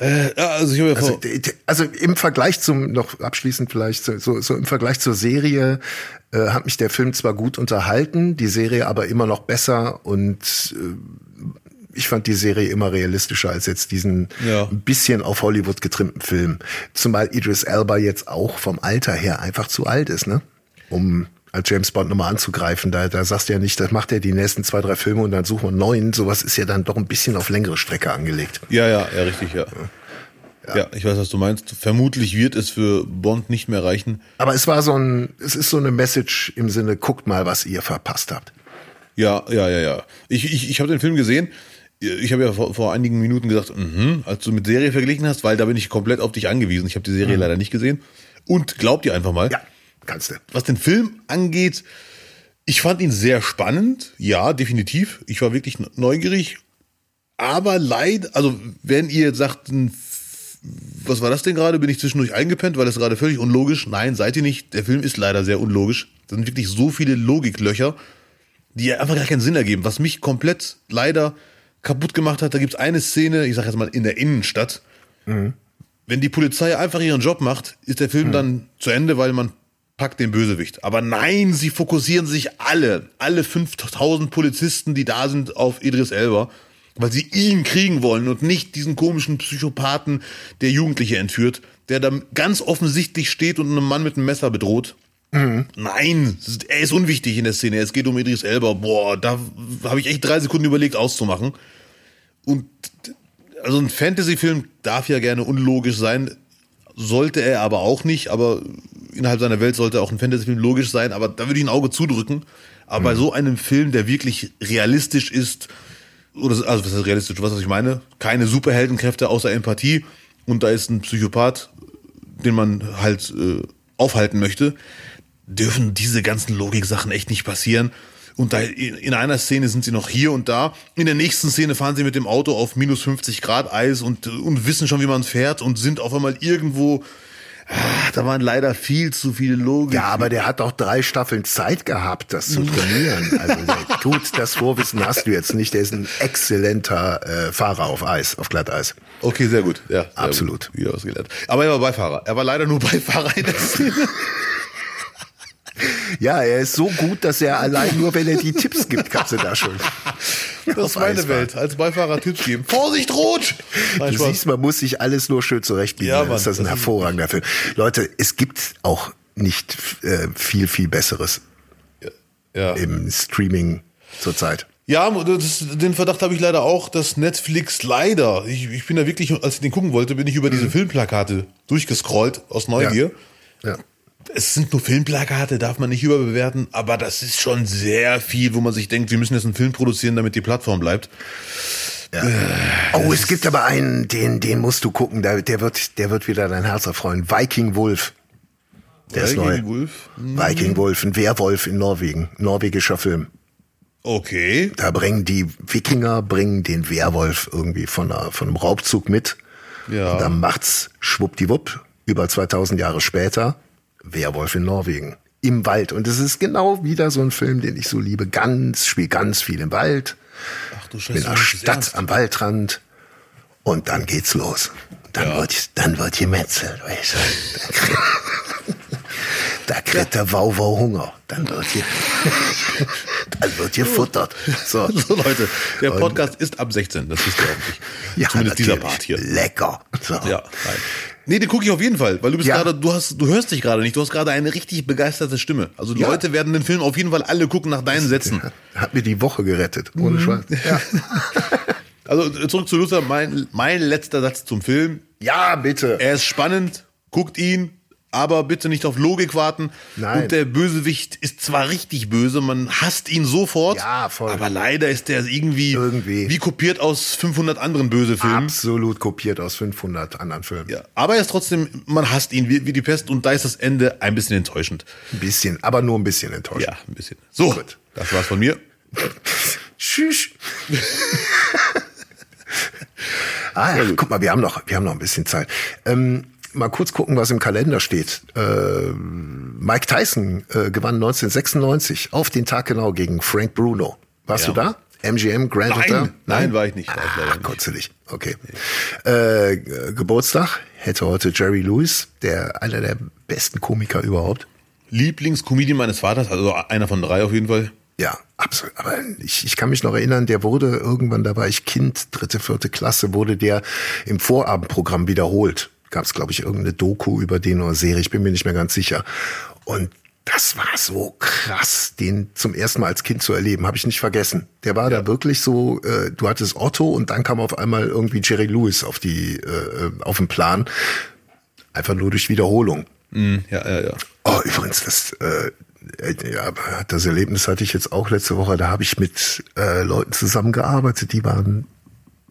Speaker 1: Ja, also ich
Speaker 2: Also, also im Vergleich zum, noch abschließend vielleicht, so, so, so im Vergleich zur Serie äh, hat mich der Film zwar gut unterhalten, die Serie aber immer noch besser und äh, ich fand die Serie immer realistischer als jetzt diesen
Speaker 1: Ja.
Speaker 2: ein bisschen auf Hollywood getrimmten Film. Zumal Idris Elba jetzt auch vom Alter her einfach zu alt ist, ne? Um als James Bond nochmal anzugreifen. Da, da sagst du ja nicht, das macht er die nächsten zwei, drei Filme und dann suchen wir einen neuen. Sowas ist ja dann doch ein bisschen auf längere Strecke angelegt.
Speaker 1: ja, ja, ja, richtig, ja. ja. ich weiß, was du meinst. Vermutlich wird es für Bond nicht mehr reichen.
Speaker 2: Aber es war so ein, es ist so eine Message im Sinne, guckt mal, was ihr verpasst habt.
Speaker 1: Ja, ja, ja, ja. Ich, ich, ich habe den Film gesehen. Ich habe ja vor, vor einigen Minuten gesagt, mhm, als du mit Serie verglichen hast, weil da bin ich komplett auf dich angewiesen. Ich habe die Serie leider nicht gesehen. Und glaub dir einfach mal,
Speaker 2: Ja, kannst du.
Speaker 1: was den Film angeht, ich fand ihn sehr spannend. Ja, definitiv. Ich war wirklich neugierig. Aber leid, also wenn ihr jetzt sagt, was war das denn gerade? Bin ich zwischendurch eingepennt? War das gerade völlig unlogisch? Nein, seid ihr nicht. Der Film ist leider sehr unlogisch. Da sind wirklich so viele Logiklöcher, die einfach gar keinen Sinn ergeben. Was mich komplett leider kaputt gemacht hat, da gibt's eine Szene, ich sag jetzt mal in der Innenstadt. Wenn die Polizei einfach ihren Job macht, ist der Film dann zu Ende, weil man packt den Bösewicht. Aber nein, sie fokussieren sich alle, alle 5000 Polizisten, die da sind, auf Idris Elba, weil sie ihn kriegen wollen und nicht diesen komischen Psychopathen, der Jugendliche entführt, der da ganz offensichtlich steht und einen Mann mit einem Messer bedroht. Nein, es ist- er ist unwichtig in der Szene. Es geht um Idris Elba. Boah, da habe ich echt drei Sekunden überlegt auszumachen. Und also ein Fantasy-Film darf ja gerne unlogisch sein, sollte er aber auch nicht, aber innerhalb seiner Welt sollte auch ein Fantasy-Film logisch sein, aber da würde ich ein Auge zudrücken. Aber bei so einem Film, der wirklich realistisch ist, oder also was heißt realistisch, weißt, was ich meine? Keine Superheldenkräfte außer Empathie und da ist ein Psychopath, den man halt äh, aufhalten möchte, dürfen diese ganzen Logik-Sachen echt nicht passieren. Und da in in einer Szene sind sie noch hier und da. In der nächsten Szene fahren sie mit dem Auto auf minus 50 Grad Eis und, und wissen schon, wie man fährt und sind auf einmal irgendwo. Ach, da waren leider viel zu viele Logik.
Speaker 2: Ja, aber der hat doch drei Staffeln Zeit gehabt, das zu trainieren. Also der <laughs> tut das Vorwissen hast du jetzt nicht. Der ist ein exzellenter äh, Fahrer auf Eis, auf Glatteis.
Speaker 1: Okay, sehr gut. Ja, sehr
Speaker 2: Absolut.
Speaker 1: Gut. Wieder was gelernt. Aber er war Beifahrer. Er war leider nur Beifahrer in der <laughs> Szene.
Speaker 2: Ja, er ist so gut, dass er allein nur, wenn er die Tipps gibt, kannst du da schon.
Speaker 1: Das ist meine
Speaker 2: Eisbahn.
Speaker 1: Welt. Als Beifahrer Tipps geben. Vorsicht, rot! Nein,
Speaker 2: Du
Speaker 1: Spaß.
Speaker 2: siehst, man muss sich alles nur schön zurechtbiegen.
Speaker 1: Ja, Mann,
Speaker 2: ist das ein
Speaker 1: das ist-
Speaker 2: hervorragender Film. Leute, es gibt auch nicht äh, viel, viel Besseres
Speaker 1: ja.
Speaker 2: im Streaming zurzeit.
Speaker 1: Ja, das, den Verdacht habe ich leider auch, dass Netflix leider, ich, ich bin da wirklich, als ich den gucken wollte, bin ich über diese Filmplakate durchgescrollt aus Neugier.
Speaker 2: Ja.
Speaker 1: Es sind nur Filmplakate, darf man nicht überbewerten, aber das ist schon sehr viel, wo man sich denkt, wir müssen jetzt einen Film produzieren, damit die Plattform bleibt.
Speaker 2: Oh, es gibt aber einen, den, den musst du gucken, der, der, wird, der wird wieder dein Herz erfreuen. Viking Wolf. Der ist neu.
Speaker 1: Viking Wolf?
Speaker 2: Viking Wolf, ein Werwolf in Norwegen. Norwegischer Film.
Speaker 1: Okay.
Speaker 2: Da bringen die Wikinger, bringen den Werwolf irgendwie von, einer, von einem Raubzug mit.
Speaker 1: Ja.
Speaker 2: Und dann macht's schwuppdiwupp, über 2000 Jahre später, Werwolf in Norwegen. Im Wald. Und es ist genau wieder so ein Film, den ich so liebe. Ganz, spielt ganz viel im Wald.
Speaker 1: Ach du
Speaker 2: in
Speaker 1: Scheiße.
Speaker 2: einer
Speaker 1: das ist
Speaker 2: Stadt
Speaker 1: ernst.
Speaker 2: am Waldrand. Und dann geht's los. Dann, wird, dann wird gemetzelt, weißt du. <laughs> Da kriegt der Wauwau Hunger. Dann wird hier, <laughs> dann wird gefuttert. So. <laughs>
Speaker 1: So Leute, der
Speaker 2: Und-
Speaker 1: Podcast ist ab 16, das wisst ihr hoffentlich.
Speaker 2: Ja,
Speaker 1: Zumindest dieser. Part hier.
Speaker 2: Lecker. So.
Speaker 1: Ja, nein. Nee, den gucke ich auf jeden Fall, weil du bist
Speaker 2: Ja.
Speaker 1: gerade, du hast, du hörst dich gerade nicht, du hast gerade eine richtig begeisterte Stimme. Also die
Speaker 2: Ja.
Speaker 1: Leute werden den Film auf jeden Fall alle gucken nach deinen Sätzen.
Speaker 2: Hat mir die Woche gerettet.
Speaker 1: Mhm.
Speaker 2: Ohne Scheiß. Ja. <laughs>
Speaker 1: Also zurück zu Luther, mein, mein letzter Satz zum Film.
Speaker 2: ja, bitte.
Speaker 1: Er ist spannend, guckt ihn, aber bitte nicht auf Logik warten.
Speaker 2: Nein.
Speaker 1: Und der Bösewicht ist zwar richtig böse, man hasst ihn sofort,
Speaker 2: Ja, voll.
Speaker 1: aber leider ist der irgendwie,
Speaker 2: Irgendwie.
Speaker 1: wie kopiert aus 500 anderen Bösefilmen.
Speaker 2: Absolut kopiert aus 500 anderen Filmen.
Speaker 1: Ja, aber er ist trotzdem, man hasst ihn wie, wie die Pest und da ist das Ende ein bisschen enttäuschend.
Speaker 2: Ein bisschen, aber nur ein bisschen enttäuscht.
Speaker 1: Ja, ein bisschen. So,
Speaker 2: Gut.
Speaker 1: das war's von mir. <laughs>
Speaker 2: Tschüss. <laughs> ah ja, guck mal, wir haben noch, wir haben noch ein bisschen Zeit. Ähm, mal kurz gucken, was im Kalender steht. Äh, Mike Tyson äh, gewann 1996 auf den Tag genau gegen Frank Bruno. Warst
Speaker 1: Ja.
Speaker 2: du da? MGM Grand
Speaker 1: Nein,
Speaker 2: Hotel?
Speaker 1: nein, war ich nicht. War ich leider
Speaker 2: Ah,
Speaker 1: nicht.
Speaker 2: kurzelig. Okay. Äh, G- Geburtstag hätte heute Jerry Lewis, der einer der besten Komiker überhaupt.
Speaker 1: Lieblingscomedian meines Vaters, also einer von drei auf jeden Fall.
Speaker 2: Ja, absolut. Aber ich, ich kann mich noch erinnern, der wurde irgendwann, da war ich Kind, dritte, vierte Klasse, wurde der im Vorabendprogramm wiederholt. Gab es, glaube ich, irgendeine Doku über den oder Serie, ich bin mir nicht mehr ganz sicher. Und das war so krass, den zum ersten Mal als Kind zu erleben, habe ich nicht vergessen. Der war da wirklich so, äh, du hattest Otto und dann kam auf einmal irgendwie Jerry Lewis auf die, äh, auf den Plan. Einfach nur durch Wiederholung.
Speaker 1: Mhm, ja, ja, ja.
Speaker 2: Oh, übrigens, das, äh, äh, ja, das Erlebnis hatte ich jetzt auch letzte Woche. Da habe ich mit äh, Leuten zusammengearbeitet, die waren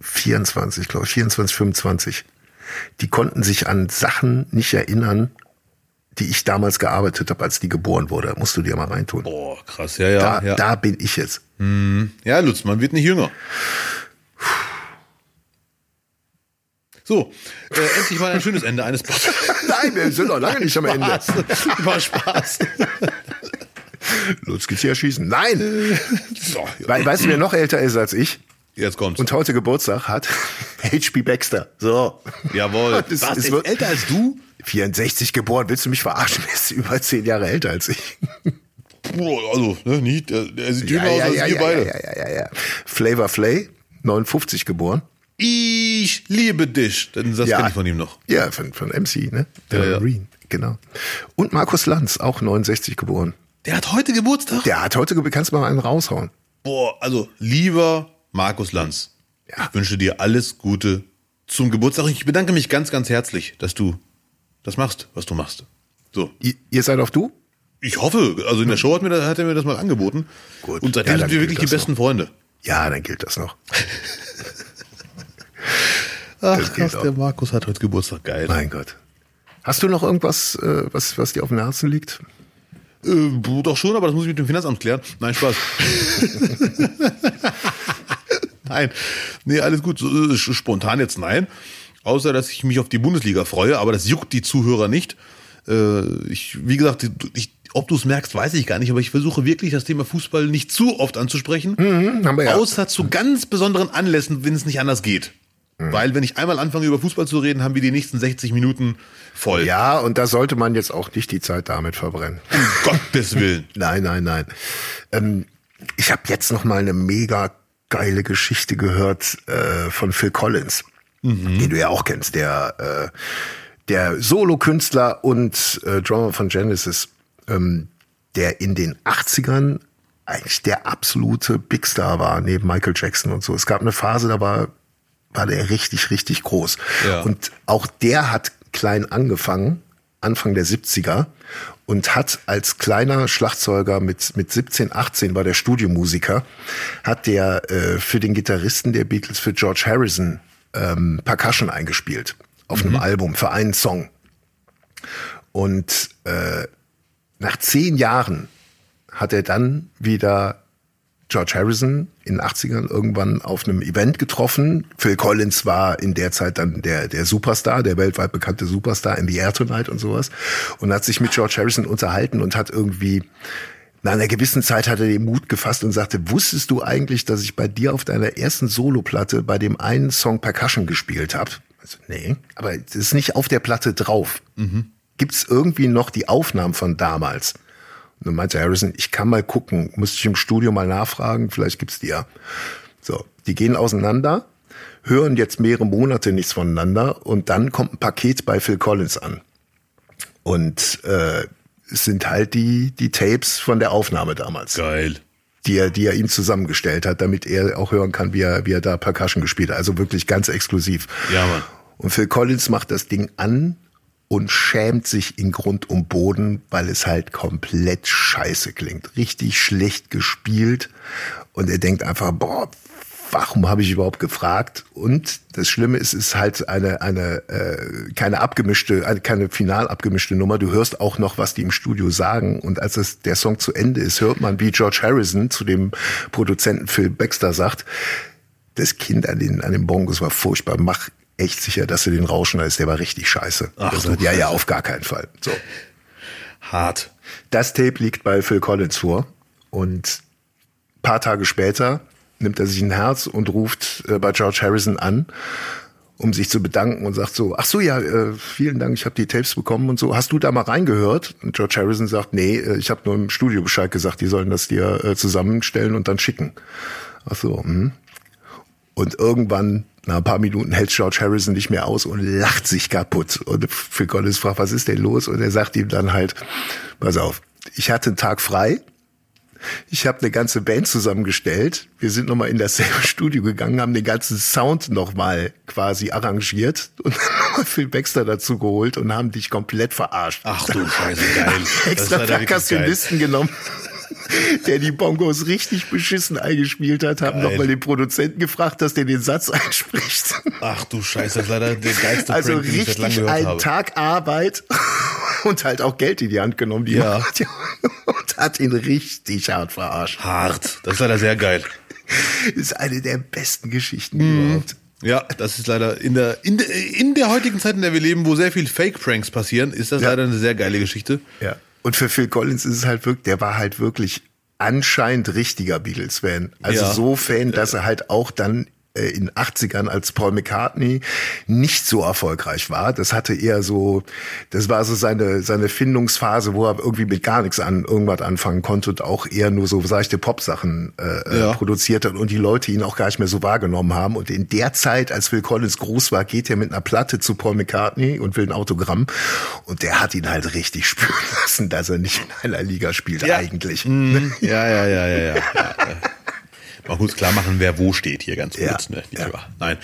Speaker 2: 24, glaube ich, 24, 25. Die konnten sich an Sachen nicht erinnern, die ich damals gearbeitet habe, als die geboren wurde. Musst du dir mal reintun.
Speaker 1: Boah, krass, ja, ja.
Speaker 2: da,
Speaker 1: ja.
Speaker 2: da bin ich jetzt.
Speaker 1: ja, Lutz, man wird nicht jünger. So, äh, endlich mal ein schönes Ende eines Podcasts. <laughs>
Speaker 2: Nein, wir sind noch lange nicht am Ende.
Speaker 1: War Spaß.
Speaker 2: Lutz geht's hier schießen. Nein!
Speaker 1: So,
Speaker 2: We weißt du, wer noch älter ist als ich
Speaker 1: jetzt kommt's.
Speaker 2: und heute Geburtstag hat? <laughs> H.P. Baxter. So.
Speaker 1: Jawohl. <laughs>
Speaker 2: Das
Speaker 1: Was,
Speaker 2: ist
Speaker 1: ist älter als du?
Speaker 2: 64 geboren, willst du mich verarschen? Er ist über zehn Jahre älter als ich.
Speaker 1: Also, ne, nicht, der, der sieht jünger aus als wir
Speaker 2: ja,
Speaker 1: beide.
Speaker 2: ja, ja, ja, ja. Flavor Flay, 59 geboren.
Speaker 1: Ich liebe dich. Das
Speaker 2: ja.
Speaker 1: kenne ich von ihm noch.
Speaker 2: Ja, von, von MC, ne?
Speaker 1: Ja, ja.
Speaker 2: Green, genau. Und Markus Lanz, auch 69 geboren.
Speaker 1: Der hat heute Geburtstag?
Speaker 2: Der hat heute, ge- kannst du mal einen raushauen.
Speaker 1: Boah, also lieber Markus Lanz,
Speaker 2: Ja.
Speaker 1: ich wünsche dir alles Gute zum Geburtstag. Ich bedanke mich ganz, ganz herzlich, dass du das machst, was du machst. So,
Speaker 2: Ihr, ihr seid auf du?
Speaker 1: ich hoffe, also in der Show hat, mir, das- hat er mir das mal angeboten.
Speaker 2: Gut.
Speaker 1: Und seitdem
Speaker 2: Ja,
Speaker 1: sind wir wirklich die besten Freunde.
Speaker 2: Ja, dann gilt das noch. <laughs>
Speaker 1: Ach, krass, der Markus hat heute Geburtstag. Geil.
Speaker 2: Mein Gott. Hast du noch irgendwas, äh, was, was dir auf dem Herzen liegt?
Speaker 1: Äh, doch schon, aber das muss ich mit dem Finanzamt klären. Nein, Spaß. <laughs> nein. Nee, alles gut. Spontan jetzt nein. außer dass ich mich auf die Bundesliga freue, aber das juckt die Zuhörer nicht. Äh, ich, wie gesagt, ich, ob du es merkst, weiß ich gar nicht, aber ich versuche wirklich das Thema Fußball nicht zu oft anzusprechen,
Speaker 2: Mhm, haben wir ja.
Speaker 1: außer zu ganz besonderen Anlässen, wenn es nicht anders geht.
Speaker 2: Mhm.
Speaker 1: Weil wenn ich einmal anfange über Fußball zu reden, haben wir die nächsten 60 Minuten voll.
Speaker 2: Ja, und da sollte man jetzt auch nicht die Zeit damit verbrennen.
Speaker 1: Um Gottes Willen. <laughs>
Speaker 2: Nein, nein, nein. Ähm, ich habe jetzt noch mal eine mega geile Geschichte gehört äh, von Phil Collins, den du ja auch kennst, der äh, der Solo-Künstler und äh, Drummer von Genesis, ähm, der in den 80ern eigentlich der absolute Big Star war, neben Michael Jackson und so. Es gab eine Phase, da war, war der richtig, richtig groß.
Speaker 1: Ja.
Speaker 2: Und auch der hat klein angefangen, Anfang der 70er, und hat als kleiner Schlagzeuger mit, mit 17, 18 war der Studiomusiker, hat der äh, für den Gitarristen der Beatles, für George Harrison, ähm, Percussion eingespielt auf einem Album für einen Song. Und äh, nach zehn Jahren hat er dann wieder George Harrison in den 80ern irgendwann auf einem Event getroffen. Phil Collins war in der Zeit dann der, der Superstar, der weltweit bekannte Superstar in The Air Tonight und sowas. Und hat sich mit George Harrison unterhalten und hat irgendwie, nach einer gewissen Zeit hat er den Mut gefasst und sagte, wusstest du eigentlich, dass ich bei dir auf deiner ersten Soloplatte bei dem einen Song Percussion gespielt habe? Also, nee, aber es ist nicht auf der Platte drauf. Gibt's irgendwie noch die Aufnahmen von damals? Und dann meinte Harrison, ich kann mal gucken, müsste ich im Studio mal nachfragen, vielleicht gibt's die ja. So, die gehen auseinander, hören jetzt mehrere Monate nichts voneinander und dann kommt ein Paket bei Phil Collins an. Und äh, es sind halt die, die Tapes von der Aufnahme damals,
Speaker 1: Geil.
Speaker 2: die er, die er ihm zusammengestellt hat, damit er auch hören kann, wie er, wie er da Percussion gespielt hat. Also wirklich ganz exklusiv.
Speaker 1: Ja, Mann.
Speaker 2: Und Phil Collins macht das Ding an und schämt sich in Grund und Boden, weil es halt komplett scheiße klingt. Richtig schlecht gespielt. Und er denkt einfach, boah, warum habe ich überhaupt gefragt? Und das Schlimme ist, es ist halt eine, eine äh, keine abgemischte, eine, keine final abgemischte Nummer. Du hörst auch noch, was die im Studio sagen. Und als es, der Song zu Ende ist, hört man, wie George Harrison zu dem Produzenten Phil Baxter sagt, das Kind an den, an den Bongos war furchtbar. Mach echt sicher, dass du den Rauschen ist. Der war richtig scheiße.
Speaker 1: Ach,
Speaker 2: sagt, ja, ja, auf gar keinen Fall. So.
Speaker 1: Hart.
Speaker 2: Das Tape liegt bei Phil Collins vor. Und paar Tage später nimmt er sich ein Herz und ruft äh, bei George Harrison an, um sich zu bedanken und sagt so, ach so, ja, äh, vielen Dank, ich habe die Tapes bekommen und so. Hast du da mal reingehört? Und George Harrison sagt, nee, äh, ich habe nur im Studio Bescheid gesagt, die sollen das dir äh, zusammenstellen und dann schicken. Ach so, hm. Und irgendwann, nach ein paar Minuten, hält George Harrison nicht mehr aus und lacht sich kaputt. Und Phil Collins fragt, was ist denn los? Und er sagt ihm dann halt, pass auf, ich hatte einen Tag frei. Ich habe eine ganze Band zusammengestellt. Wir sind nochmal in dasselbe <laughs> Studio gegangen, haben den ganzen Sound nochmal quasi arrangiert und <laughs> nochmal Phil Baxter dazu geholt und haben dich komplett verarscht.
Speaker 1: Ach du Scheiße, geil. <laughs>
Speaker 2: Extra Perkussionisten genommen, <laughs> der die Bongos richtig beschissen eingespielt hat, haben nochmal den Produzenten gefragt, dass der den Satz <laughs> einspricht.
Speaker 1: Ach du Scheiße, das ist leider der <laughs> geilste
Speaker 2: Also
Speaker 1: Prank, den ich seit
Speaker 2: richtig einen
Speaker 1: habe.
Speaker 2: Tag Arbeit und halt auch Geld in die Hand genommen, die
Speaker 1: Ja.
Speaker 2: und hat ihn richtig hart verarscht.
Speaker 1: Hart. Das ist leider sehr geil.
Speaker 2: ist eine der besten Geschichten
Speaker 1: Mhm.
Speaker 2: überhaupt.
Speaker 1: Ja, das ist leider in der, in der, in der heutigen Zeit, in der wir leben, wo sehr viel Fake-Pranks passieren, ist das
Speaker 2: Ja.
Speaker 1: leider eine sehr geile Geschichte.
Speaker 2: Ja. Und für Phil Collins ist es halt wirklich, der war halt wirklich anscheinend richtiger Beatles-Fan. Also
Speaker 1: Ja.
Speaker 2: so Fan, dass er halt auch dann äh, in 80ern als Paul McCartney nicht so erfolgreich war. Das hatte eher so, das war so seine, seine Findungsphase, wo er irgendwie mit gar nichts an irgendwas anfangen konnte und auch eher nur so seichte Pop-Sachen äh,
Speaker 1: Ja.
Speaker 2: äh, produziert hat und die Leute ihn auch gar nicht mehr so wahrgenommen haben. Und in der Zeit, als Phil Collins groß war, geht er mit einer Platte zu Paul McCartney und will ein Autogramm. Und der hat ihn halt richtig spüren lassen, dass er nicht in einer Liga spielt
Speaker 1: Ja.
Speaker 2: eigentlich.
Speaker 1: Mhm. <laughs> Ja, ja, ja, ja, ja. <laughs> ja. Mal kurz klar machen, wer wo steht hier ganz
Speaker 2: Ja,
Speaker 1: kurz. Ne?
Speaker 2: Ja.
Speaker 1: Nein.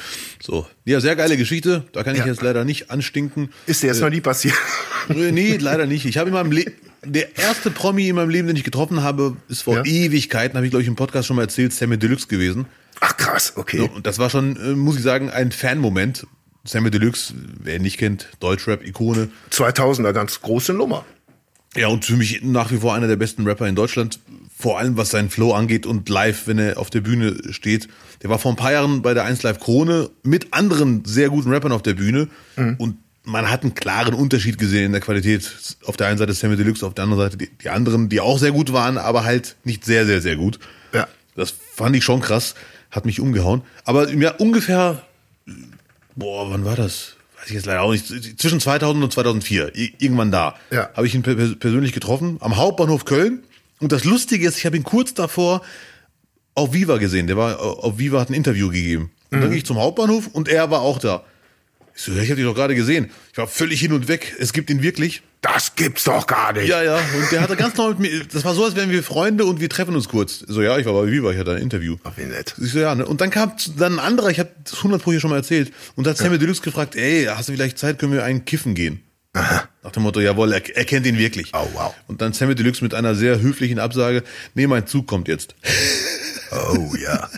Speaker 1: So. Ja, sehr geile Geschichte. Da kann ich
Speaker 2: Ja.
Speaker 1: jetzt leider nicht anstinken.
Speaker 2: Ist dir jetzt noch nie passiert? <laughs>
Speaker 1: Äh, Nee, leider nicht. Ich habe in meinem Leben, der erste Promi in meinem Leben, den ich getroffen habe, ist vor. Ewigkeiten, habe ich glaube ich im Podcast schon mal erzählt, Sammy Deluxe gewesen.
Speaker 2: Ach krass, okay.
Speaker 1: So, und das war schon, äh, muss ich sagen, ein Fan-Moment. Sammy Deluxe, wer ihn nicht kennt, Deutschrap-Ikone.
Speaker 2: 2000er ganz große Nummer.
Speaker 1: Ja, und für mich nach wie vor einer der besten Rapper in Deutschland. Vor allem was seinen Flow angeht und live, wenn er auf der Bühne steht. Der war vor ein paar Jahren bei der 1 Live Krone mit anderen sehr guten Rappern auf der Bühne und man hat einen klaren Unterschied gesehen in der Qualität. Auf der einen Seite Sammy Deluxe, auf der anderen Seite die, die anderen, die auch sehr gut waren, aber halt nicht sehr, sehr, sehr gut.
Speaker 2: Ja.
Speaker 1: Das fand ich schon krass, hat mich umgehauen. Aber ja, ungefähr, boah, wann war das? Weiß ich jetzt leider auch nicht. Zwischen 2000 und 2004, i- irgendwann da,
Speaker 2: Ja.
Speaker 1: habe ich ihn per persönlich getroffen, am Hauptbahnhof Köln. Und das Lustige ist, ich habe ihn kurz davor auf Viva gesehen. Der war auf Viva, hat ein Interview gegeben. Und dann gehe ich zum Hauptbahnhof und er war auch da. Ich so, ja, ich habe dich doch gerade gesehen. Ich war völlig hin und weg. Es gibt ihn wirklich.
Speaker 2: Das gibt's doch gar nicht.
Speaker 1: Ja, ja. Und der hatte ganz normal mit mir, das war so, als wären wir Freunde und wir treffen uns kurz. So, ja, ich war bei Viva, ich hatte ein Interview.
Speaker 2: Ach, wie nett.
Speaker 1: Ich so, ja, ne? Und dann kam dann ein anderer, ich habe das 100 Pro hier schon mal erzählt, und da hat Sammy Deluxe gefragt, ey, hast du vielleicht Zeit, können wir einen kiffen gehen? Nach dem Motto, jawohl, er, er kennt ihn wirklich.
Speaker 2: Oh, wow.
Speaker 1: Und dann Sammy Deluxe mit einer sehr höflichen Absage, nee, mein Zug kommt jetzt.
Speaker 2: Oh ja.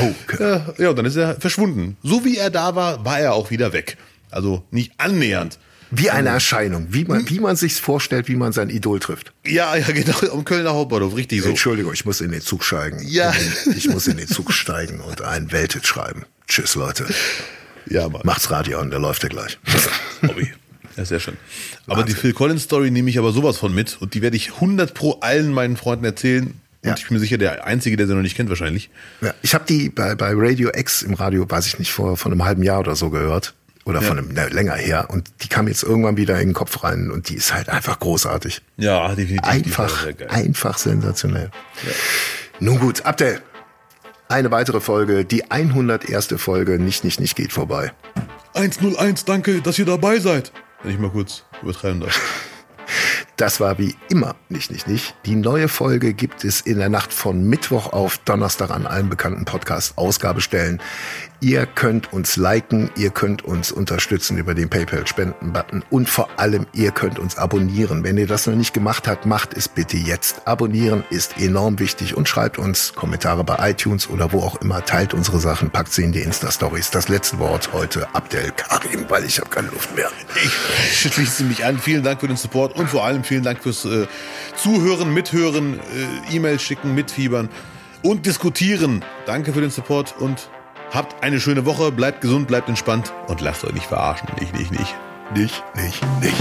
Speaker 2: Oh, <laughs> okay.
Speaker 1: Ja, ja, und dann ist er verschwunden. So wie er da war, war er auch wieder weg. Also nicht annähernd.
Speaker 2: Wie eine Erscheinung, wie man, wie man sich's vorstellt, wie man sein Idol trifft.
Speaker 1: Ja, ja, genau, <laughs> am Kölner Hauptbahnhof, richtig so.
Speaker 2: Entschuldigung, ich muss in den Zug steigen.
Speaker 1: Ja.
Speaker 2: Ich muss in den Zug steigen und einen Welthit schreiben. Tschüss, Leute.
Speaker 1: Ja, Mann.
Speaker 2: Macht's Radio an, der läuft ja gleich. <laughs>
Speaker 1: Hobby. Ja, sehr schön. Aber die Phil Collins Story nehme ich aber sowas von mit und die werde ich 100 pro allen meinen Freunden erzählen. Und
Speaker 2: Ja.
Speaker 1: ich bin mir sicher, der Einzige, der sie noch nicht kennt wahrscheinlich.
Speaker 2: Ja, ich habe die bei, bei Radio X im Radio, weiß ich nicht, vor von einem halben Jahr oder so gehört. Oder von einem ne, länger her. Und die kam jetzt irgendwann wieder in den Kopf rein und die ist halt einfach großartig.
Speaker 1: Ja, definitiv.
Speaker 2: Einfach, einfach sensationell. Nun gut, Abdel. Eine weitere Folge, die 101. Folge, nicht, nicht, nicht geht vorbei.
Speaker 1: 101, danke, dass ihr dabei seid. Wenn ich mal kurz übertreiben darf.
Speaker 2: Das war wie immer nicht, nicht, nicht. Die neue Folge gibt es in der Nacht von Mittwoch auf Donnerstag an allen bekannten Podcast-Ausgabestellen. Ihr könnt uns liken, ihr könnt uns unterstützen über den PayPal-Spenden-Button und vor allem, ihr könnt uns abonnieren. Wenn ihr das noch nicht gemacht habt, macht es bitte jetzt. Abonnieren ist enorm wichtig und schreibt uns Kommentare bei iTunes oder wo auch immer. Teilt unsere Sachen, packt sie in die Insta-Stories. Das letzte Wort heute Abdel Karim, weil ich habe keine Luft mehr.
Speaker 1: Ich schließe mich an. Vielen Dank für den Support und vor allem vielen Dank fürs äh, Zuhören, Mithören, äh, E-Mails schicken, mitfiebern und diskutieren. Danke für den Support und Habt eine schöne Woche, bleibt gesund, bleibt entspannt und lasst euch nicht verarschen. Nicht, nicht, nicht.
Speaker 2: Nicht, nicht, nicht.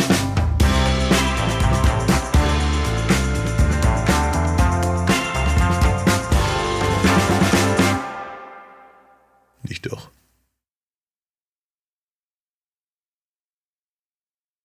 Speaker 2: Nicht doch.